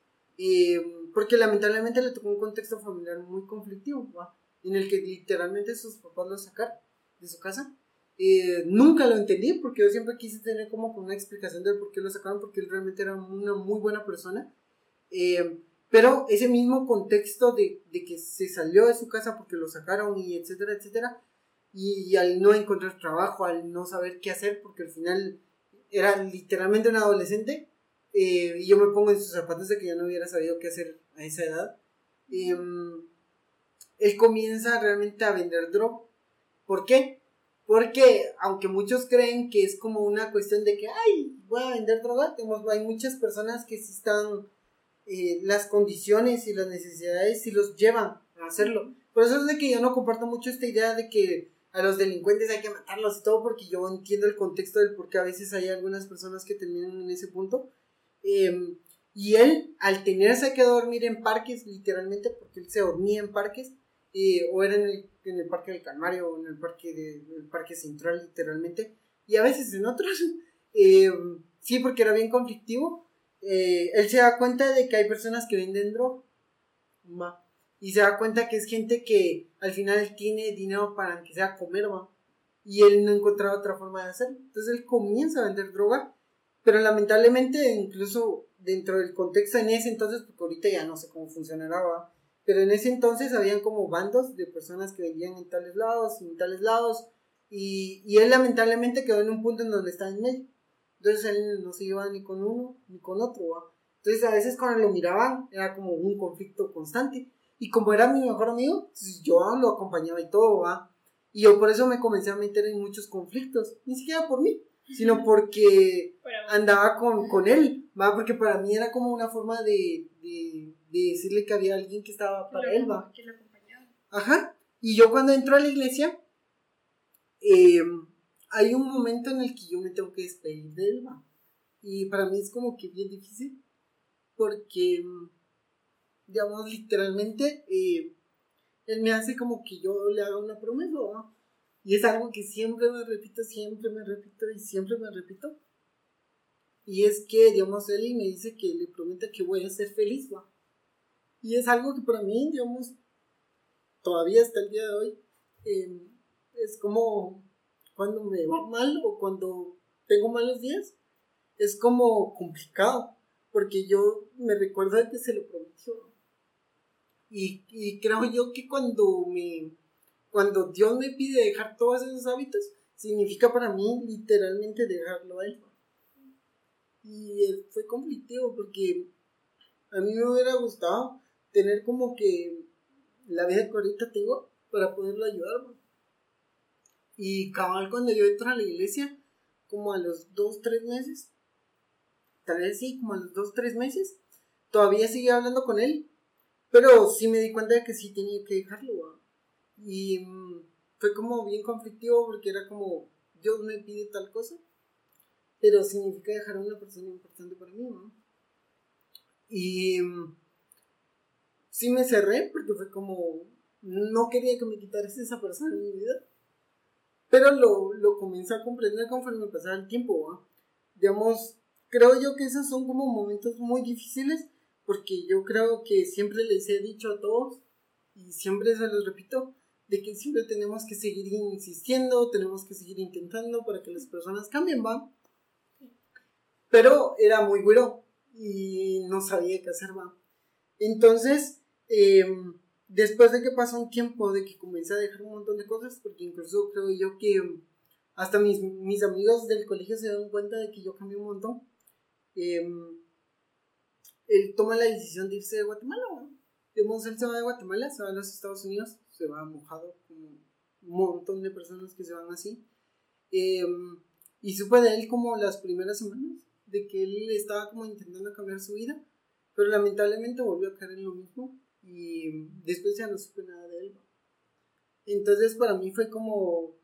porque lamentablemente le tocó un contexto familiar muy conflictivo, en el que literalmente sus papás lo sacaron de su casa Eh, nunca lo entendí porque yo siempre quise tener como una explicación del por qué lo sacaron, porque él realmente era una muy buena persona. Eh, pero ese mismo contexto de, de, que se salió de su casa porque lo sacaron y etcétera, etcétera, y, al no encontrar trabajo, al no saber qué hacer, porque al final era literalmente un adolescente, eh, y yo me pongo en sus zapatos de que yo no hubiera sabido qué hacer a esa edad. Em, él comienza realmente a vender droga. ¿Por qué? Porque aunque muchos creen que es como una cuestión de que, ay, voy a vender droga, hay muchas personas que sí están, eh, las condiciones y las necesidades sí los llevan a hacerlo. Por eso es de que yo no comparto mucho esta idea de que a los delincuentes hay que matarlos y todo, porque yo entiendo el contexto del por qué a veces hay algunas personas que terminan en ese punto. Em, y él, al tenerse que dormir en parques, literalmente, porque él se dormía en parques, eh, o era en el, en el, Parque del Calmario, o en el Parque, de, el parque Central, literalmente, y a veces en otros, em, sí, porque era bien conflictivo, eh, él se da cuenta de que hay personas que venden droga y se da cuenta que es gente que al final tiene dinero para que sea comer, ¿va? Y él no encontraba otra forma de hacerlo. Entonces él comienza a vender droga, pero lamentablemente incluso dentro del contexto en ese entonces, porque ahorita ya no sé cómo funcionaba, pero en ese entonces habían como bandos de personas que vendían en tales lados en tales lados, y, y él lamentablemente quedó en un punto en donde estaba en medio. Entonces él no se iba ni con uno ni con otro, ¿va? Entonces a veces cuando lo miraban era como un conflicto constante. Y como era mi mejor amigo, pues, yo lo acompañaba y todo, ¿va? Y yo por eso me comencé a meter en muchos conflictos. Ni siquiera por mí, sino porque andaba con, con él, ¿va? Porque para mí era como una forma de, de, decirle que había alguien que estaba para él, ¿va? Que lo acompañaba. Ajá. Y yo cuando entro a la iglesia, em, hay un momento en el que yo me tengo que despedir de él, ¿va? Y para mí es como que bien difícil, porque em, digamos, literalmente, eh, él me hace como que yo le haga una promesa, Y es algo que siempre me repito, siempre me repito y siempre me repito. Y es que, digamos, él me dice que le promete que voy a ser feliz. Y es algo que para mí, digamos, todavía hasta el día de hoy, em, es como cuando me va mal o cuando tengo malos días, es como complicado, porque yo me recuerdo que se lo prometió. Y, creo yo que cuando me cuando Dios me pide dejar todos esos hábitos, significa para mí literalmente dejarlo a él. Y fue conflictivo porque a mí me hubiera gustado tener como que la vida que ahorita tengo para poderlo ayudar. Y cabal cuando yo entro a la iglesia, como a los dos, tres meses, tal vez sí, como a los dos, tres meses, todavía sigue hablando con él pero sí me di cuenta de que sí tenía que dejarlo, Y mm, fue como bien conflictivo porque era como, Dios me pide tal cosa, pero significa dejar a una persona importante para mí, ¿no? Y mm, sí me cerré porque fue como, no quería que me quitaras esa persona en mi vida. Pero lo, lo comencé a comprender conforme pasaba el tiempo. Digamos, creo yo que esos son como momentos muy difíciles porque yo creo que siempre les he dicho a todos, y siempre se los repito, de que siempre tenemos que seguir insistiendo, tenemos que seguir intentando para que las personas cambien, ¿va? Pero era muy bueno y no sabía qué hacer, ¿va? Entonces, em, después de que pasó un tiempo, de que comencé a dejar un montón de cosas, porque incluso creo yo que hasta mis, mis amigos del colegio se dan cuenta de que yo cambié un montón. Eh, él toma la decisión de irse de Guatemala. Digamos, él se va de Guatemala, se va a los Estados Unidos, se va mojado, como un montón de personas que se van así. Em, y supe de él como las primeras semanas, de que él estaba como intentando cambiar su vida, pero lamentablemente volvió a caer en lo mismo y después ya no supe nada de él. Entonces para mí fue como,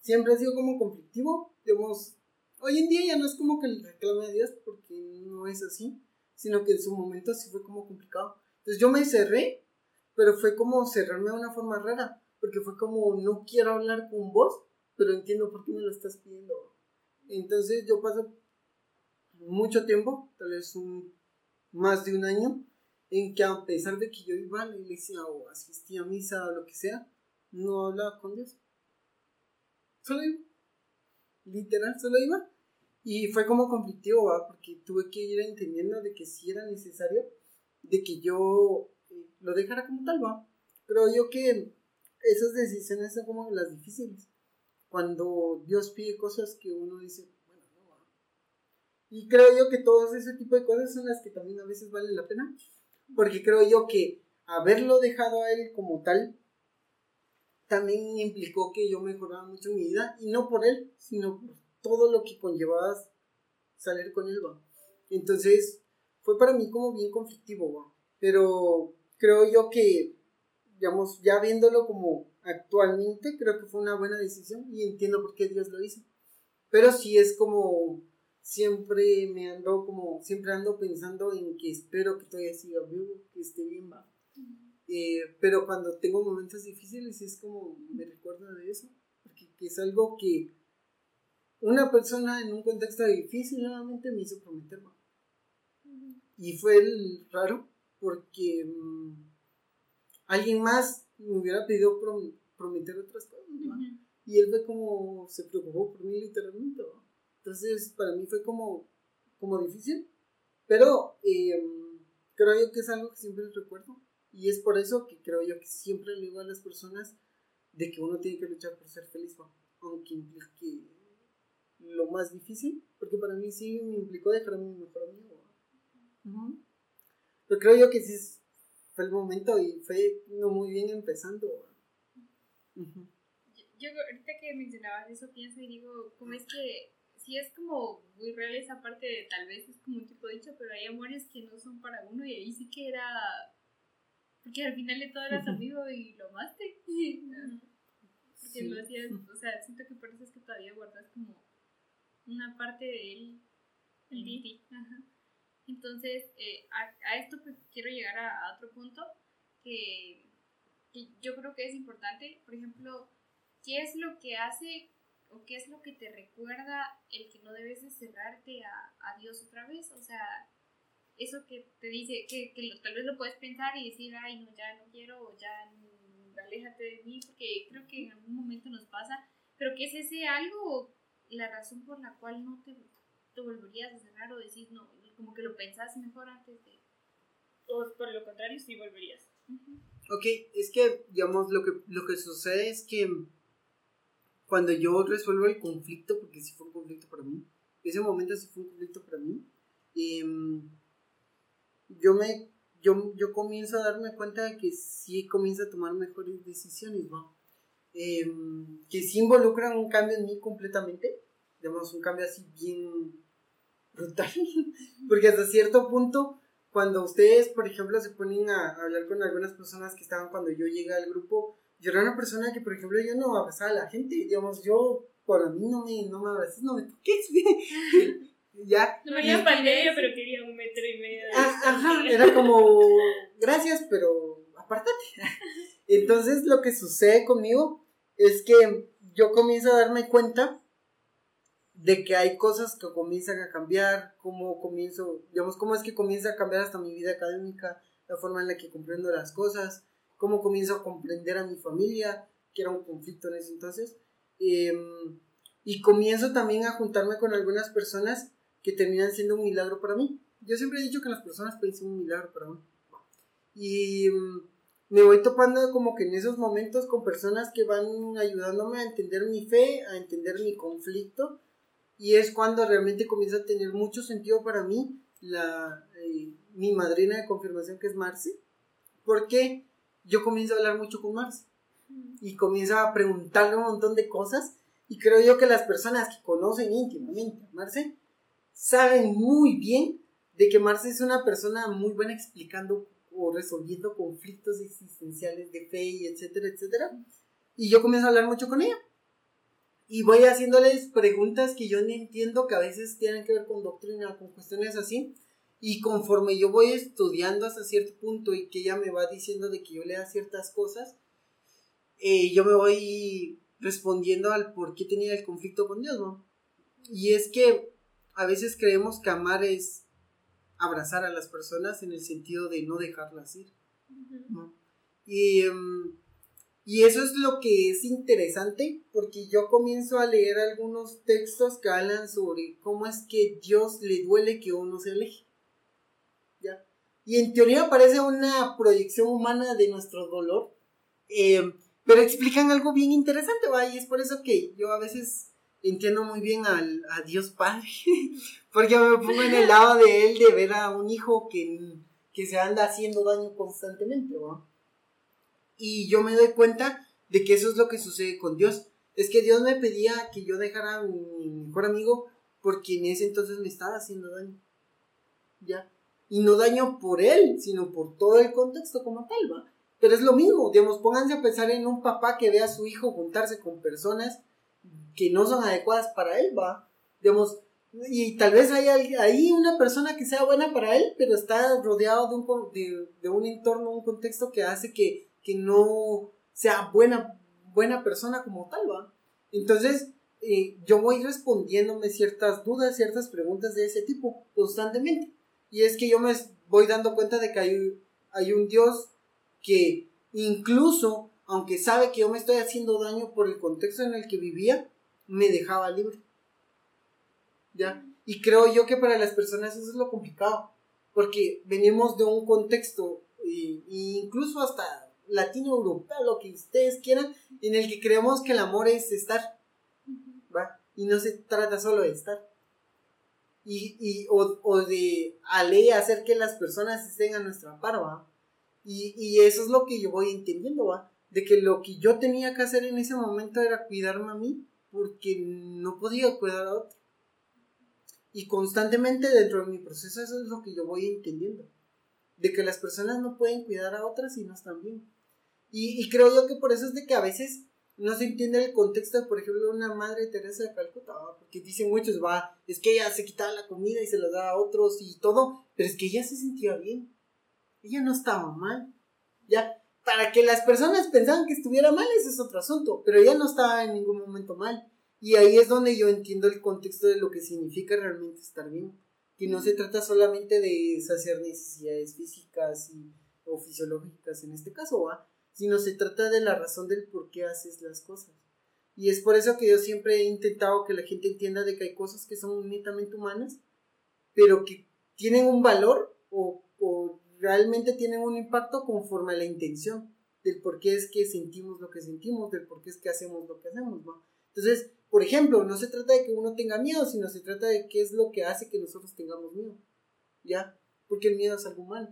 siempre ha sido como conflictivo, digamos, hoy en día ya no es como que le reclame a Dios porque no es así, sino que en su momento sí fue como complicado. Entonces yo me cerré, pero fue como cerrarme de una forma rara, porque fue como no quiero hablar con vos, pero entiendo por qué me lo estás pidiendo. Entonces yo paso mucho tiempo, tal vez un, más de un año, en que a pesar de que yo iba a la iglesia o asistía a misa o lo que sea, no hablaba con Dios. Solo iba. Literal, solo iba. Y fue como conflictivo. Porque tuve que ir entendiendo de que si era necesario de que yo eh, lo dejara como tal, ¿va? Pero yo que esas decisiones son como las difíciles. Cuando Dios pide cosas que uno dice, bueno, no va. Y creo yo que todos ese tipo de cosas son las que también a veces valen la pena. Porque creo yo que haberlo dejado a él como tal también implicó que yo mejoraba mucho mi vida. Y no por él, sino por todo lo que conllevaba salir con él, ¿va? Entonces, fue para mí como bien conflictivo, ¿va? Pero creo yo que, digamos, ya viéndolo como actualmente, creo que fue una buena decisión y entiendo por qué Dios lo hizo. Pero sí es como, siempre me ando como, siempre ando pensando en que espero que todavía siga vivo, que esté bien, va. Eh, pero cuando tengo momentos difíciles es como me recuerda de eso, porque es algo que una persona en un contexto difícil nuevamente me hizo prometer, ¿va? Y fue el raro porque mm, alguien más me hubiera pedido prometer otras cosas, Y él fue como, se preocupó por mí literalmente, Entonces, para mí fue como, como difícil, pero em, creo yo que es algo que siempre recuerdo. Y es por eso que creo yo que siempre le digo a las personas de que uno tiene que luchar por ser feliz, aunque implique lo más difícil, porque para mí sí me implicó dejar a mi mejor amigo. Pero creo yo que sí fue el momento y fue no muy bien empezando. yo, ahorita que mencionabas eso pienso y digo, ¿cómo es que sí es como muy real esa parte de tal vez es como un tipo dicho, pero hay amores que no son para uno y ahí sí que era porque al final de todo eras amigo y lo amaste. Porque lo hacías, o sea, siento que por eso es que todavía guardas como una parte de él en ti. Ajá. Entonces, eh, a, esto pues quiero llegar a, otro punto que, yo creo que es importante. Por ejemplo, ¿qué es lo que hace o qué es lo que te recuerda el que no debes de cerrarte a, a Dios otra vez? O sea, eso que te dice, que, que tal vez lo puedes pensar y decir, ay, no, ya no quiero, o ya aléjate de mí, porque creo que en algún momento nos pasa, pero ¿qué es ese algo la razón por la cual no te, te volverías a cerrar o decís, no, como que lo pensás mejor antes de... O por lo contrario, sí volverías. Ok, es que, digamos, lo que, lo que sucede es que cuando yo resuelvo el conflicto, porque sí fue un conflicto para mí, ese momento sí fue un conflicto para mí, em, yo me yo, yo comienzo a darme cuenta de que sí comienzo a tomar mejores decisiones, ¿no? Em, que sí involucran un cambio en mí completamente, digamos, un cambio así bien brutal, porque hasta cierto punto, cuando ustedes, por ejemplo, se ponen a hablar con algunas personas que estaban cuando yo llegué al grupo, yo era una persona que, por ejemplo, yo no abrazaba a la gente, digamos, yo, por mí no me, no me abraces, no me toques, ya. No venía pandemia, pero quería un metro y medio. Ah, ajá, era como, gracias, pero apártate. Entonces, lo que sucede conmigo es que yo comienzo a darme cuenta de que hay cosas que comienzan a cambiar, cómo comienzo, digamos, cómo es que comienza a cambiar hasta mi vida académica, la forma en la que comprendo las cosas, cómo comienzo a comprender a mi familia, que era un conflicto en ese entonces, em, y comienzo también a juntarme con algunas personas que terminan siendo un milagro para mí. Yo siempre he dicho que las personas pueden ser un milagro para mí. Y em, me voy topando como que en esos momentos con personas que van ayudándome a entender mi fe, a entender mi conflicto y es cuando realmente comienza a tener mucho sentido para mí la, eh, mi madrina de confirmación que es Marce, porque yo comienzo a hablar mucho con Marce y comienzo a preguntarle un montón de cosas y creo yo que las personas que conocen íntimamente a Marce saben muy bien de que Marce es una persona muy buena explicando o resolviendo conflictos existenciales de fe y etcétera, etcétera. Y yo comienzo a hablar mucho con ella y voy haciéndoles preguntas que yo no entiendo, que a veces tienen que ver con doctrina, con cuestiones así. Y conforme yo voy estudiando hasta cierto punto y que ella me va diciendo de que yo lea ciertas cosas, eh, yo me voy respondiendo al por qué tenía el conflicto con Dios, ¿no? Y es que a veces creemos que amar es abrazar a las personas en el sentido de no dejarlas ir, ¿no? Y em, Y eso es lo que es interesante, porque yo comienzo a leer algunos textos que hablan sobre cómo es que Dios le duele que uno se aleje. ¿Ya? Y en teoría parece una proyección humana de nuestro dolor, eh, pero explican algo bien interesante, ¿va? Y es por eso que yo a veces entiendo muy bien al, a Dios Padre, porque me pongo en el lado de él de ver a un hijo que, que se anda haciendo daño constantemente, ¿va? Y yo me doy cuenta de que eso es lo que sucede con Dios. Es que Dios me pedía que yo dejara a mi mejor amigo porque en ese entonces me estaba haciendo daño. ¿Ya? Y no daño por él, sino por todo el contexto como tal, ¿va? Pero es lo mismo, digamos, pónganse a pensar en un papá que ve a su hijo juntarse con personas que no son adecuadas para él, ¿va? Digamos, y tal vez haya ahí una persona que sea buena para él, pero está rodeado de un, de, de un entorno, un contexto que hace que que no sea buena, buena persona como tal, ¿va? Entonces, eh, yo voy respondiéndome ciertas dudas, ciertas preguntas de ese tipo constantemente. Y es que yo me voy dando cuenta de que hay, hay un Dios que incluso, aunque sabe que yo me estoy haciendo daño por el contexto en el que vivía, me dejaba libre. ¿Ya? Y creo yo que para las personas eso es lo complicado, porque venimos de un contexto, e incluso hasta latino europeo, lo que ustedes quieran, en el que creemos que el amor es estar, ¿va? Y no se trata solo de estar. Y, y o, o, de ale hacer que las personas estén a nuestra par, ¿va? Y, y eso es lo que yo voy entendiendo, ¿va? De que lo que yo tenía que hacer en ese momento era cuidarme a mí, porque no podía cuidar a otro. Y constantemente dentro de mi proceso eso es lo que yo voy entendiendo. De que las personas no pueden cuidar a otras y no están bien. Y, creo yo que por eso es de que a veces no se entiende el contexto por ejemplo, una madre Teresa de Calcuta, porque dicen muchos, va, es que ella se quitaba la comida y se la daba a otros y todo, pero es que ella se sentía bien. Ella no estaba mal. Ya, para que las personas pensaban que estuviera mal, ese es otro asunto, pero ella no estaba en ningún momento mal. Y ahí es donde yo entiendo el contexto de lo que significa realmente estar bien. Que no se trata solamente de saciar necesidades físicas y, o fisiológicas en este caso, ¿va? Sino se trata de la razón del por qué haces las cosas. Y es por eso que yo siempre he intentado que la gente entienda de que hay cosas que son netamente humanas, pero que tienen un valor o, realmente tienen un impacto conforme a la intención del por qué es que sentimos lo que sentimos, del por qué es que hacemos lo que hacemos, Entonces, por ejemplo, no se trata de que uno tenga miedo, sino se trata de qué es lo que hace que nosotros tengamos miedo, ¿ya? Porque el miedo es algo malo.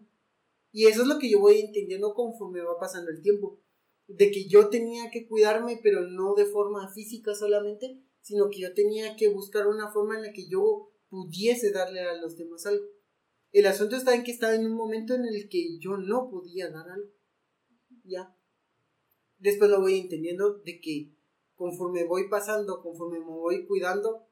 Y eso es lo que yo voy entendiendo conforme va pasando el tiempo. De que yo tenía que cuidarme, pero no de forma física solamente, sino que yo tenía que buscar una forma en la que yo pudiese darle a los demás algo. El asunto está en que estaba en un momento en el que yo no podía dar algo. Ya. Después lo voy entendiendo de que conforme voy pasando, conforme me voy cuidando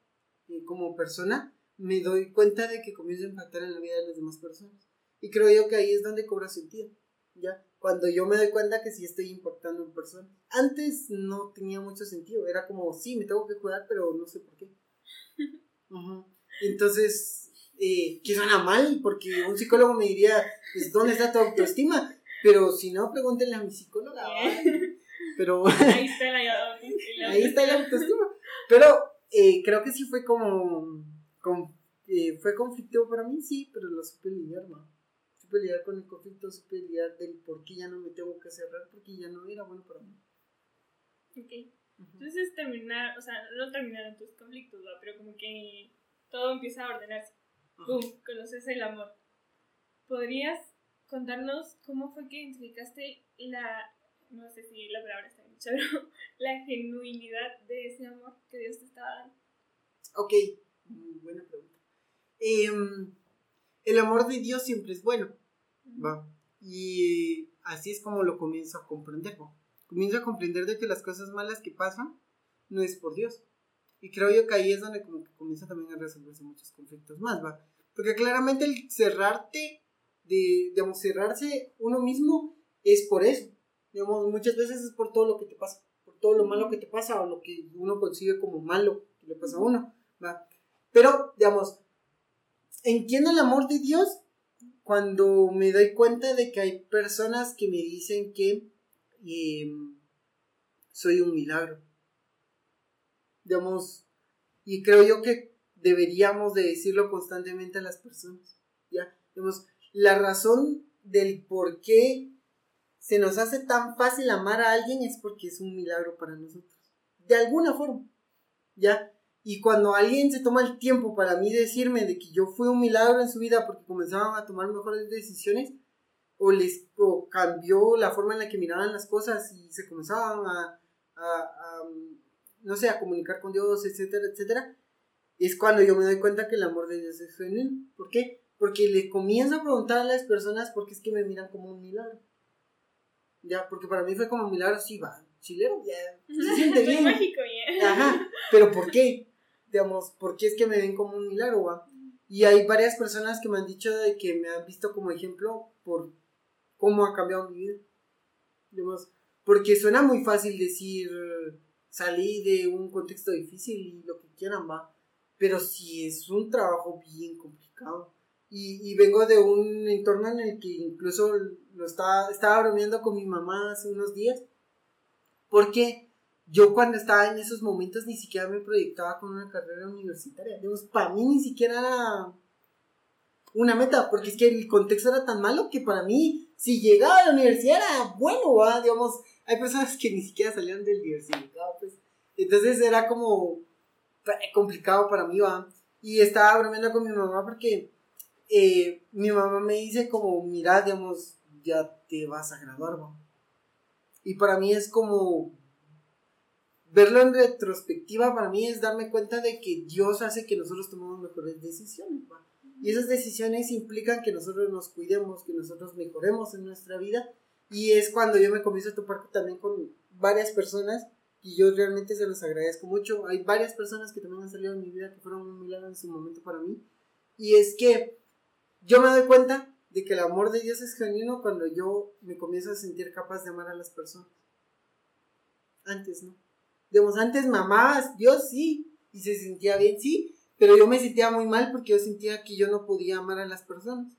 eh, como persona, me doy cuenta de que comienzo a impactar en la vida de las demás personas. Y creo yo que ahí es donde cobra sentido, ¿ya? Cuando yo me doy cuenta que sí estoy importando en persona. Antes no tenía mucho sentido, era como, sí, me tengo que cuidar, pero no sé por qué. Entonces, eh, que suena mal, porque un psicólogo me diría, pues, ¿dónde está tu autoestima? Pero si no, pregúntenle a mi psicóloga. Pero ahí está la, autoestima. ahí está la autoestima. Pero eh, creo que sí fue como, eh, fue conflictivo para mí, sí, pero lo supe lidiar, ¿no? Pelear con el conflicto, supe pelear del por qué ya no me tengo que cerrar, porque ya no era bueno para mí. Ok. Entonces terminar, o sea, no terminaron tus conflictos, pero como que todo empieza a ordenarse. ¡Pum! Conoces el amor. ¿Podrías contarnos cómo fue que identificaste la, no sé si la palabra está bien pero la genuinidad de ese amor que Dios te estaba dando? Ok, muy buena pregunta. Eh, el amor de Dios siempre es bueno. Y así es como lo comienzo a comprender, Comienzo a comprender de que las cosas malas que pasan no es por Dios. Y creo yo que ahí es donde como comienza también a resolverse muchos conflictos más. Porque claramente el cerrarte, de, digamos, cerrarse uno mismo es por eso. Muchas veces es por todo lo que te pasa, por todo lo malo que te pasa o lo que uno consigue como malo que le pasa a uno. Pero, digamos, entiendo el amor de Dios cuando me doy cuenta de que hay personas que me dicen que em, soy un milagro. Digamos, y creo yo que deberíamos de decirlo constantemente a las personas. ¿ya? Digamos, la razón del por qué se nos hace tan fácil amar a alguien es porque es un milagro para nosotros. De alguna forma. ¿Ya? Y cuando alguien se toma el tiempo para mí decirme de que yo fui un milagro en su vida porque comenzaban a tomar mejores decisiones, o les cambió la forma en la que miraban las cosas y se comenzaban a, a, no sé, a comunicar con Dios, etcétera, etcétera, es cuando yo me doy cuenta que el amor de Dios es genuino. ¿Por qué? Porque le comienzo a preguntar a las personas por qué es que me miran como un milagro. Ya, porque para mí fue como un milagro, sí, va, chilero, ya, se siente bien. mágico, ya. Ajá, pero ¿por qué? Digamos, ¿por qué es que me ven como un milagro, va? Y hay varias personas que me han dicho de que me han visto como ejemplo por cómo ha cambiado mi vida. Digamos, porque suena muy fácil decir, salí de un contexto difícil y lo que quieran, va. Pero sí es un trabajo bien complicado. Y, y, vengo de un entorno en el que incluso lo estaba, estaba bromeando con mi mamá hace unos días. Porque yo cuando estaba en esos momentos ni siquiera me proyectaba con una carrera universitaria. Digamos, para mí ni siquiera era una meta, porque es que el contexto era tan malo que para mí, si llegaba a la universidad era bueno, ¿va? digamos, hay personas que ni siquiera salían del universidad, pues. Entonces era como complicado para mí, ¿va? Y estaba bromeando con mi mamá porque eh, mi mamá me dice como, mira, digamos, ya te vas a graduar, ¿va? Y para mí es como, verlo en retrospectiva para mí es darme cuenta de que Dios hace que nosotros tomemos mejores decisiones. Y esas decisiones implican que nosotros nos cuidemos, que nosotros mejoremos en nuestra vida. Y es cuando yo me comienzo a topar también con varias personas y yo realmente se los agradezco mucho. Hay varias personas que también han salido en mi vida que fueron un milagro en su momento para mí. Y es que yo me doy cuenta de que el amor de Dios es genuino cuando yo me comienzo a sentir capaz de amar a las personas. Antes, ¿no? Digamos, antes mamás, Dios sí, y se sentía bien, sí, pero yo me sentía muy mal porque yo sentía que yo no podía amar a las personas.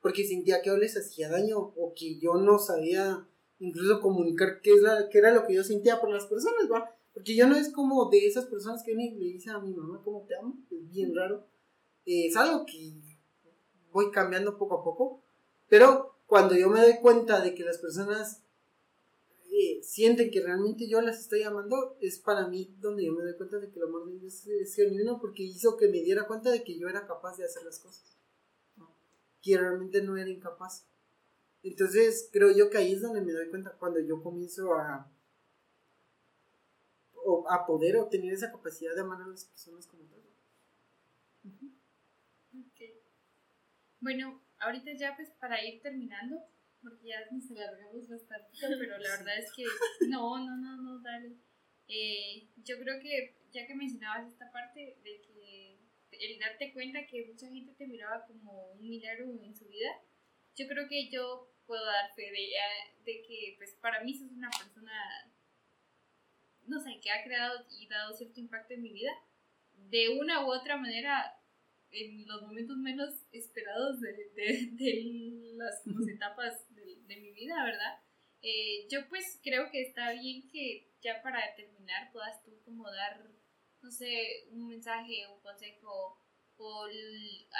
Porque sentía que yo les hacía daño o que yo no sabía incluso comunicar qué, es la, qué era lo que yo sentía por las personas, ¿va? Porque yo no es como de esas personas que le dicen a mi mamá cómo te amo, es bien raro. es algo que voy cambiando poco a poco. Pero cuando yo me doy cuenta de que las personas sienten que realmente yo las estoy amando, es para mí donde yo me doy cuenta de que el amor de Dios es, genuino porque hizo que me diera cuenta de que yo era capaz de hacer las cosas. Que realmente no era incapaz. Entonces creo yo que ahí es donde me doy cuenta cuando yo comienzo a a poder obtener esa capacidad de amar a las personas como tal. Bueno, ahorita ya pues para ir terminando, porque ya nos alargamos bastante, pero la verdad es que no, no, no, no, dale. Eh, yo creo que ya que mencionabas esta parte de que el darte cuenta que mucha gente te miraba como un milagro en su vida, yo creo que yo puedo dar fe de, de que pues para mí sos una persona, no sé, que ha creado y dado cierto impacto en mi vida. De una u otra manera, en los momentos menos esperados de, de, las etapas de, mi vida, ¿verdad? Eh, yo pues creo que está bien que ya para terminar puedas tú como dar, no sé, un mensaje, un consejo o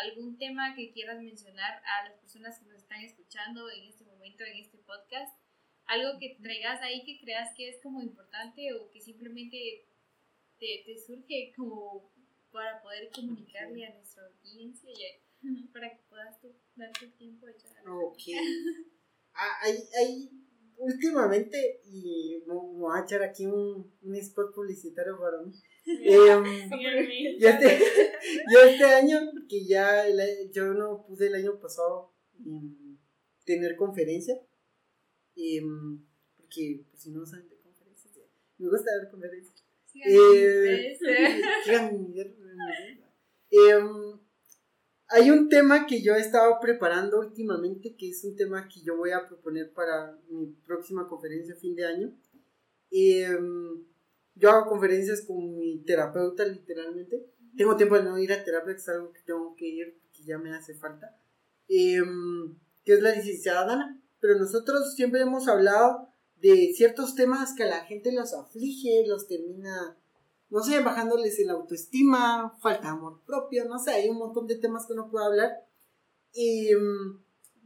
algún tema que quieras mencionar a las personas que nos están escuchando en este momento, en este podcast. Algo que traigas ahí que creas que es como importante o que simplemente te, te surge como para poder comunicarle a nuestra audiencia y para que puedas tú darte el tiempo de echar. Ok. Ah, hay, hay, últimamente, y voy a echar aquí un, un spot publicitario para mí. Eh, yo, este, yo este año, que ya yo no pude el año pasado em, tener conferencia, em, porque pues, si no saben de conferencias, me gusta dar conferencias. Eh, Em, hay un tema que yo he estado preparando últimamente, que es un tema que yo voy a proponer para mi próxima conferencia fin de año. Em, yo hago conferencias con mi terapeuta, literalmente. Tengo tiempo de no ir a terapia, es algo que tengo que ir, que ya me hace falta. Em, que es la licenciada. Pero nosotros siempre hemos hablado de ciertos temas que a la gente los aflige, los termina, no sé, bajándoles el autoestima, falta de amor propio, no sé, hay un montón de temas que uno puede hablar. Y mm,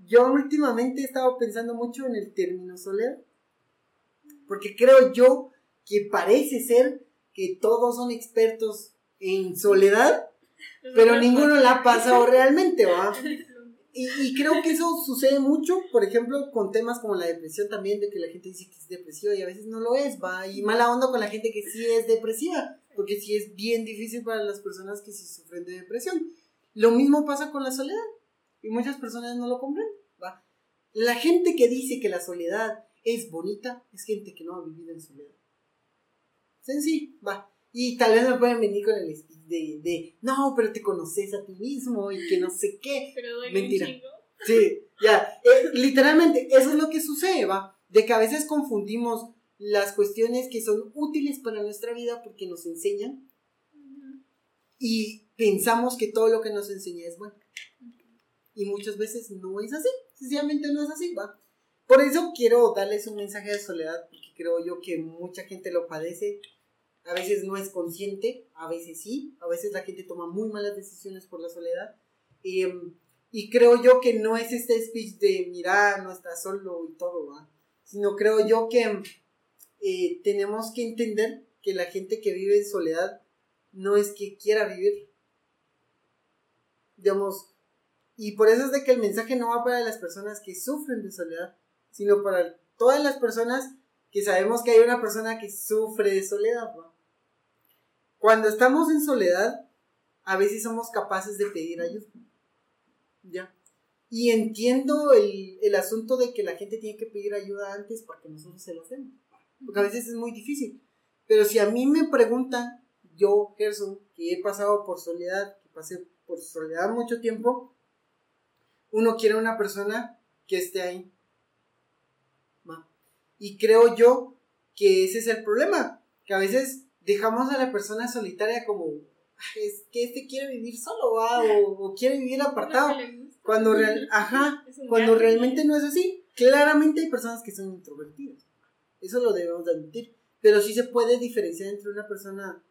yo últimamente he estado pensando mucho en el término soledad, porque creo yo que parece ser que todos son expertos en soledad, pero ninguno la ha pasado realmente, ¿va? Y, creo que eso sucede mucho, por ejemplo, con temas como la depresión también, de que la gente dice que es depresiva y a veces no lo es, va, y mala onda con la gente que sí es depresiva, porque sí es bien difícil para las personas que sí sufren de depresión. Lo mismo pasa con la soledad, y muchas personas no lo comprenden, va. La gente que dice que la soledad es bonita es gente que no ha vivido en soledad. Sencillo, va. Y tal vez me pueden venir con el speech de, de, no, pero te conoces a ti mismo y que no sé qué. Pero Mentira. un. Sí, ya. Eh, literalmente, eso es lo que sucede, ¿va? De que a veces confundimos las cuestiones que son útiles para nuestra vida porque nos enseñan y pensamos que todo lo que nos enseña es bueno. Y muchas veces no es así, sencillamente no es así, ¿va? Por eso quiero darles un mensaje de soledad, porque creo yo que mucha gente lo padece a veces no es consciente, a veces sí, a veces la gente toma muy malas decisiones por la soledad. Em, y creo yo que no es este speech de mira, no estás solo y todo, ¿va? sino creo yo que eh, tenemos que entender que la gente que vive en soledad no es que quiera vivir. Digamos, y por eso es de que el mensaje no va para las personas que sufren de soledad, sino para todas las personas que sabemos que hay una persona que sufre de soledad. Cuando estamos en soledad, a veces somos capaces de pedir ayuda. ¿Ya? Y entiendo el, el, asunto de que la gente tiene que pedir ayuda antes para que nosotros se lo hacemos. Porque a veces es muy difícil. Pero si a mí me preguntan, yo, Gerson, que he pasado por soledad, que pasé por soledad mucho tiempo, uno quiere una persona que esté ahí. Y creo yo que ese es el problema. Que a veces dejamos a la persona solitaria como, es que este quiere vivir solo, ¿va? O, quiere vivir apartado. Cuando, real, ajá, cuando realmente no es así. Claramente hay personas que son introvertidas. Eso lo debemos admitir. Pero sí se puede diferenciar entre una persona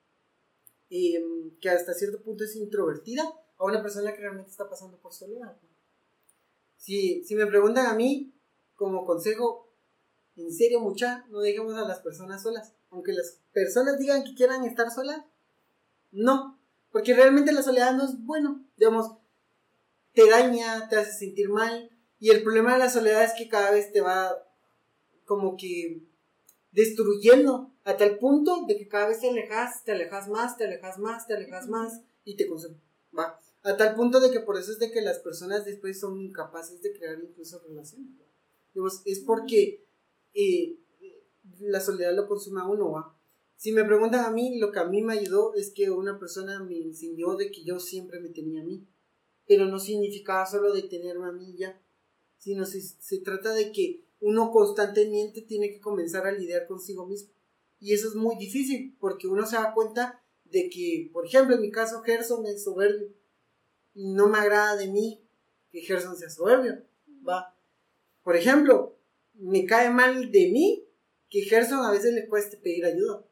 em, que hasta cierto punto es introvertida a una persona que realmente está pasando por soledad. Si, si me preguntan a mí, como consejo, en serio, mucha, no dejemos a las personas solas aunque las personas digan que quieran estar solas, no, porque realmente la soledad no es bueno, digamos, te daña, te hace sentir mal, y el problema de la soledad es que cada vez te va como que destruyendo a tal punto de que cada vez te alejas, te alejas más, te alejas más, te alejas más y te consume. Va. A tal punto de que por eso es de que las personas después son incapaces de crear incluso relaciones. Digamos, es porque eh, la soledad lo consume a uno, ¿va? Si me preguntan a mí, lo que a mí me ayudó es que una persona me enseñó de que yo siempre me tenía a mí. Pero no significaba solo de tenerme a mí ya, sino se, se trata de que uno constantemente tiene que comenzar a lidiar consigo mismo. Y eso es muy difícil, porque uno se da cuenta de que, por ejemplo, en mi caso, Gerson es soberbio. Y no me agrada de mí que Gerson sea soberbio. ¿va? Por ejemplo, me cae mal de mí que Gerson a veces le cueste pedir ayuda.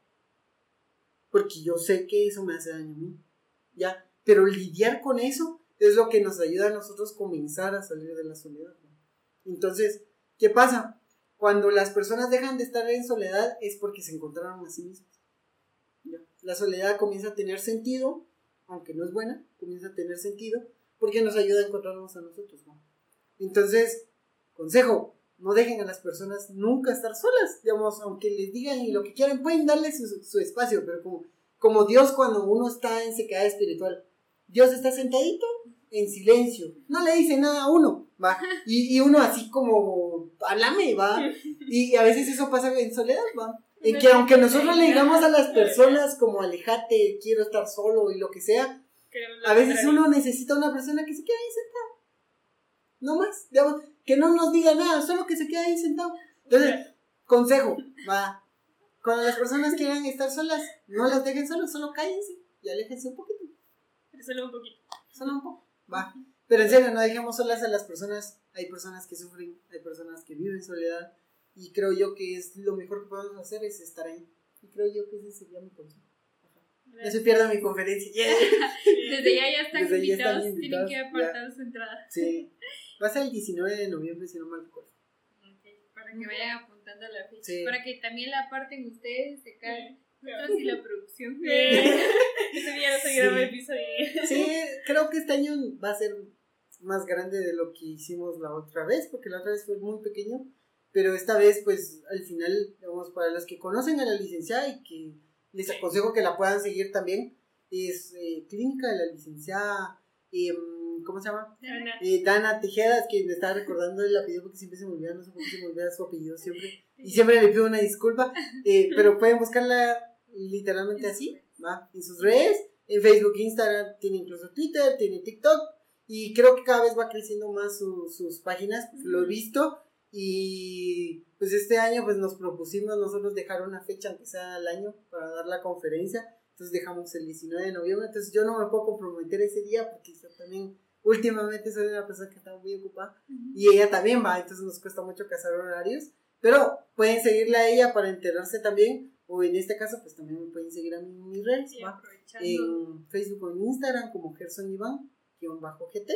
Porque yo sé que eso me hace daño a mí. ¿Ya? Pero lidiar con eso es lo que nos ayuda a nosotros comenzar a salir de la soledad. Entonces, ¿qué pasa? Cuando las personas dejan de estar en soledad es porque se encontraron a sí mismos. La soledad comienza a tener sentido, aunque no es buena, comienza a tener sentido porque nos ayuda a encontrarnos a nosotros. Entonces, consejo, no dejen a las personas nunca estar solas, digamos, aunque les digan y lo que quieran, pueden darle su, espacio, pero como, como Dios cuando uno está en sequedad espiritual, Dios está sentadito en silencio, no le dice nada a uno, va, y, y uno así como, háblame, va, y a veces eso pasa en soledad, va, en que aunque nosotros le digamos a las personas como alejate, quiero estar solo y lo que sea, a veces uno necesita una persona que se quede ahí sentada, no más, digamos, que no nos diga nada, solo que se quede ahí sentado. Entonces, consejo, va. Cuando las personas quieran estar solas, no las dejen solas, solo cállense y aléjense un poquito. Solo un poquito. Solo un poco, va. Pero en serio, no dejemos solas a las personas. Hay personas que sufren, hay personas que viven soledad Y creo yo que es lo mejor que podemos hacer es estar ahí. Y creo yo que ese sería mi consejo. No se pierda mi conferencia. Desde ya ya están, Desde ya invitados, tienen que apartar su entrada. Sí. Va a ser el 19 de noviembre, si no mal recuerdo. Ok, Para que vayan apuntando la fecha. Sí. Para que también la aparten ustedes de acá. Nosotros y la producción. Ese día no se graba el episodio. Sí, creo que este año va a ser más grande de lo que hicimos la otra vez, porque la otra vez fue muy pequeño, pero esta vez, pues al final, digamos, para los que conocen a la licenciada y que les aconsejo que la puedan seguir también, es eh, Clínica de la Licenciada, em, ¿cómo se llama? Ana. Eh, Dana Tejeda, es que me estaba recordando el apellido porque siempre se me olvida, no sé por qué se me olvida su apellido siempre. Y siempre le pido una disculpa, eh, pero pueden buscarla literalmente así, ¿va? En sus redes, en Facebook, Instagram, tiene incluso Twitter, tiene TikTok, y creo que cada vez va creciendo más su- sus páginas, pues, lo he visto, y pues este año pues nos propusimos nosotros dejar una fecha, aunque sea al año, para dar la conferencia, entonces dejamos el 19 de noviembre, entonces yo no me puedo comprometer ese día porque yo también últimamente soy una persona que está muy ocupada y ella también va, entonces nos cuesta mucho casar horarios, pero pueden seguirla a ella para enterarse también, o en este caso pues también me pueden seguir a mí en mis redes, Sí, en Facebook o en Instagram como Gerson Iván, guion bajo GT,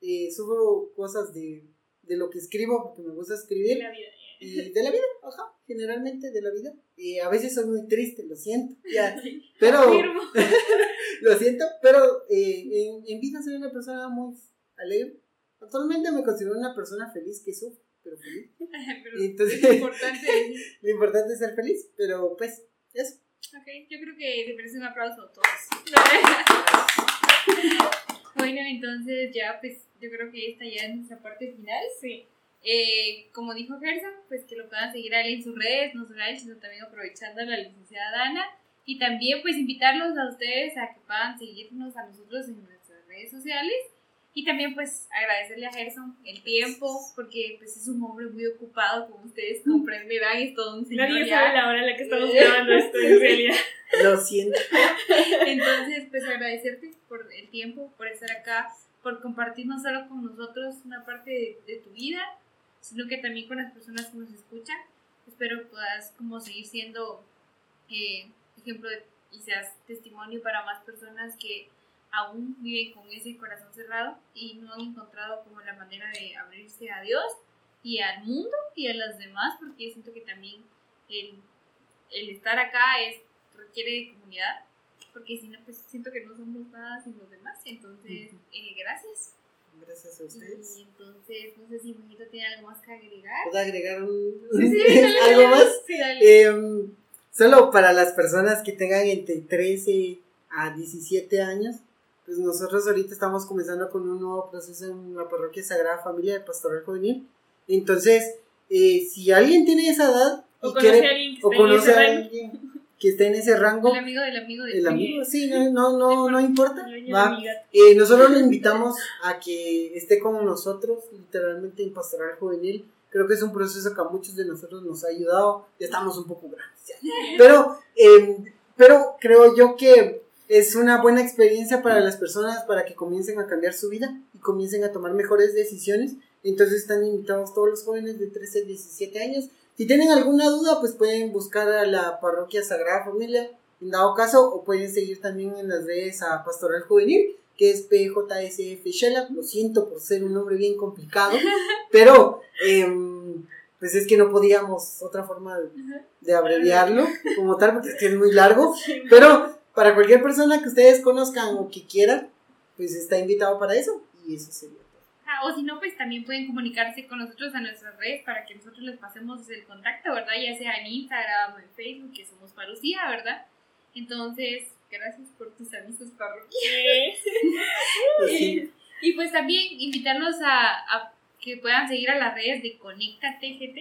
Eh, subo cosas de, de lo que escribo porque me gusta de escribir la vida. y de la vida, ajá, generalmente de la vida. Y a veces soy muy triste, lo siento, ya, pero Firmo. lo siento, pero eh, en, en vida soy una persona muy alegre. Actualmente me considero una persona feliz que sufre, pero feliz. Pero Entonces- es importante. Lo importante es ser feliz, pero pues eso. Ok, yo creo que se merece un aplauso a todos. Bueno, entonces ya pues yo creo que esta ya es nuestra parte final. Sí. Eh, como dijo Gerson, pues que lo puedan seguir a él en sus redes, no solo a él, sino también aprovechando a la licenciada Dana. Y también pues invitarlos a ustedes a que puedan seguirnos a nosotros en nuestras redes sociales. Y también pues agradecerle a Gerson el tiempo, porque pues es un hombre muy ocupado, como ustedes comprenderán, es todo un señor Nadie ya. sabe la hora en la que estamos grabando esto, en realidad. Lo siento. Entonces, pues agradecerte por el tiempo, por estar acá, por compartir no solo con nosotros una parte de, de tu vida, sino que también con las personas que nos escuchan. Espero que puedas como seguir siendo eh, ejemplo de- y seas testimonio para más personas que aún viven con ese corazón cerrado y no han encontrado como la manera de abrirse a Dios y al mundo y a los demás, porque yo siento que también el, el estar acá es requiere de comunidad porque si no, pues siento que no somos nada sin los demás. Entonces, eh, gracias. Gracias a ustedes. Y entonces, no sé si Mojito tiene algo más que agregar. ¿Puedo agregar un, Sí, sí, dale, algo más? Sí, dale. Em, solo para las personas que tengan entre 13 a 17 años, pues nosotros ahorita estamos comenzando con un nuevo proceso en la parroquia Sagrada Familia de Pastoral Juvenil. Entonces, eh, si alguien tiene esa edad O y conoce quiere, a alguien que o esté en conoce ese a rango. alguien que esté en ese rango, el amigo del amigo del el amigo, sí, no, no, no, no importa. Va. Eh, nosotros lo invitamos a que esté con nosotros, literalmente en Pastoral Juvenil. Creo que es un proceso que a muchos de nosotros nos ha ayudado. Ya estamos un poco grandes. ya. Pero, eh, pero creo yo que es una buena experiencia para las personas para que comiencen a cambiar su vida y comiencen a tomar mejores decisiones. Entonces están invitados todos los jóvenes de 13 a 17 años. Si tienen alguna duda, pues pueden buscar a la parroquia Sagrada Familia en dado caso, o pueden seguir también en las redes a Pastoral Juvenil, que es PJSF Shella. Lo siento por ser un nombre bien complicado, pero em, pues es que no podíamos otra forma de, de abreviarlo como tal, porque es que es muy largo. Pero para cualquier persona que ustedes conozcan o que quieran, pues está invitado para eso. Y eso sería todo. Ah, o si no, pues también pueden comunicarse con nosotros a nuestras redes para que nosotros les pasemos el contacto, ¿verdad? Ya sea en Instagram o en Facebook, que somos Parucía, ¿verdad? Entonces, gracias por tus avisos, parroquia. Lo siento. Y pues también invitarlos a, a que puedan seguir a las redes de Conecta TGT,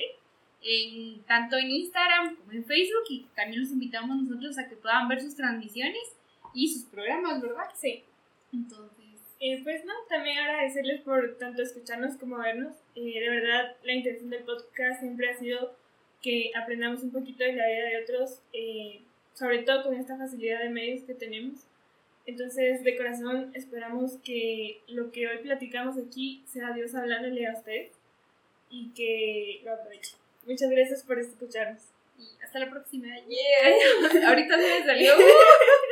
en, tanto en Instagram como en Facebook, y también los invitamos nosotros a que puedan ver sus transmisiones y sus programas, ¿verdad? Sí. Entonces, Eh, pues no, también agradecerles por tanto escucharnos como vernos. Eh, de verdad, la intención del podcast siempre ha sido que aprendamos un poquito de la vida de otros, eh, sobre todo con esta facilidad de medios que tenemos. Entonces, de corazón, esperamos que lo que hoy platicamos aquí sea Dios hablándole a ustedes y que lo aprovechen. Muchas gracias por escucharnos. Y hasta la próxima. Yeah. Ahorita se me salió.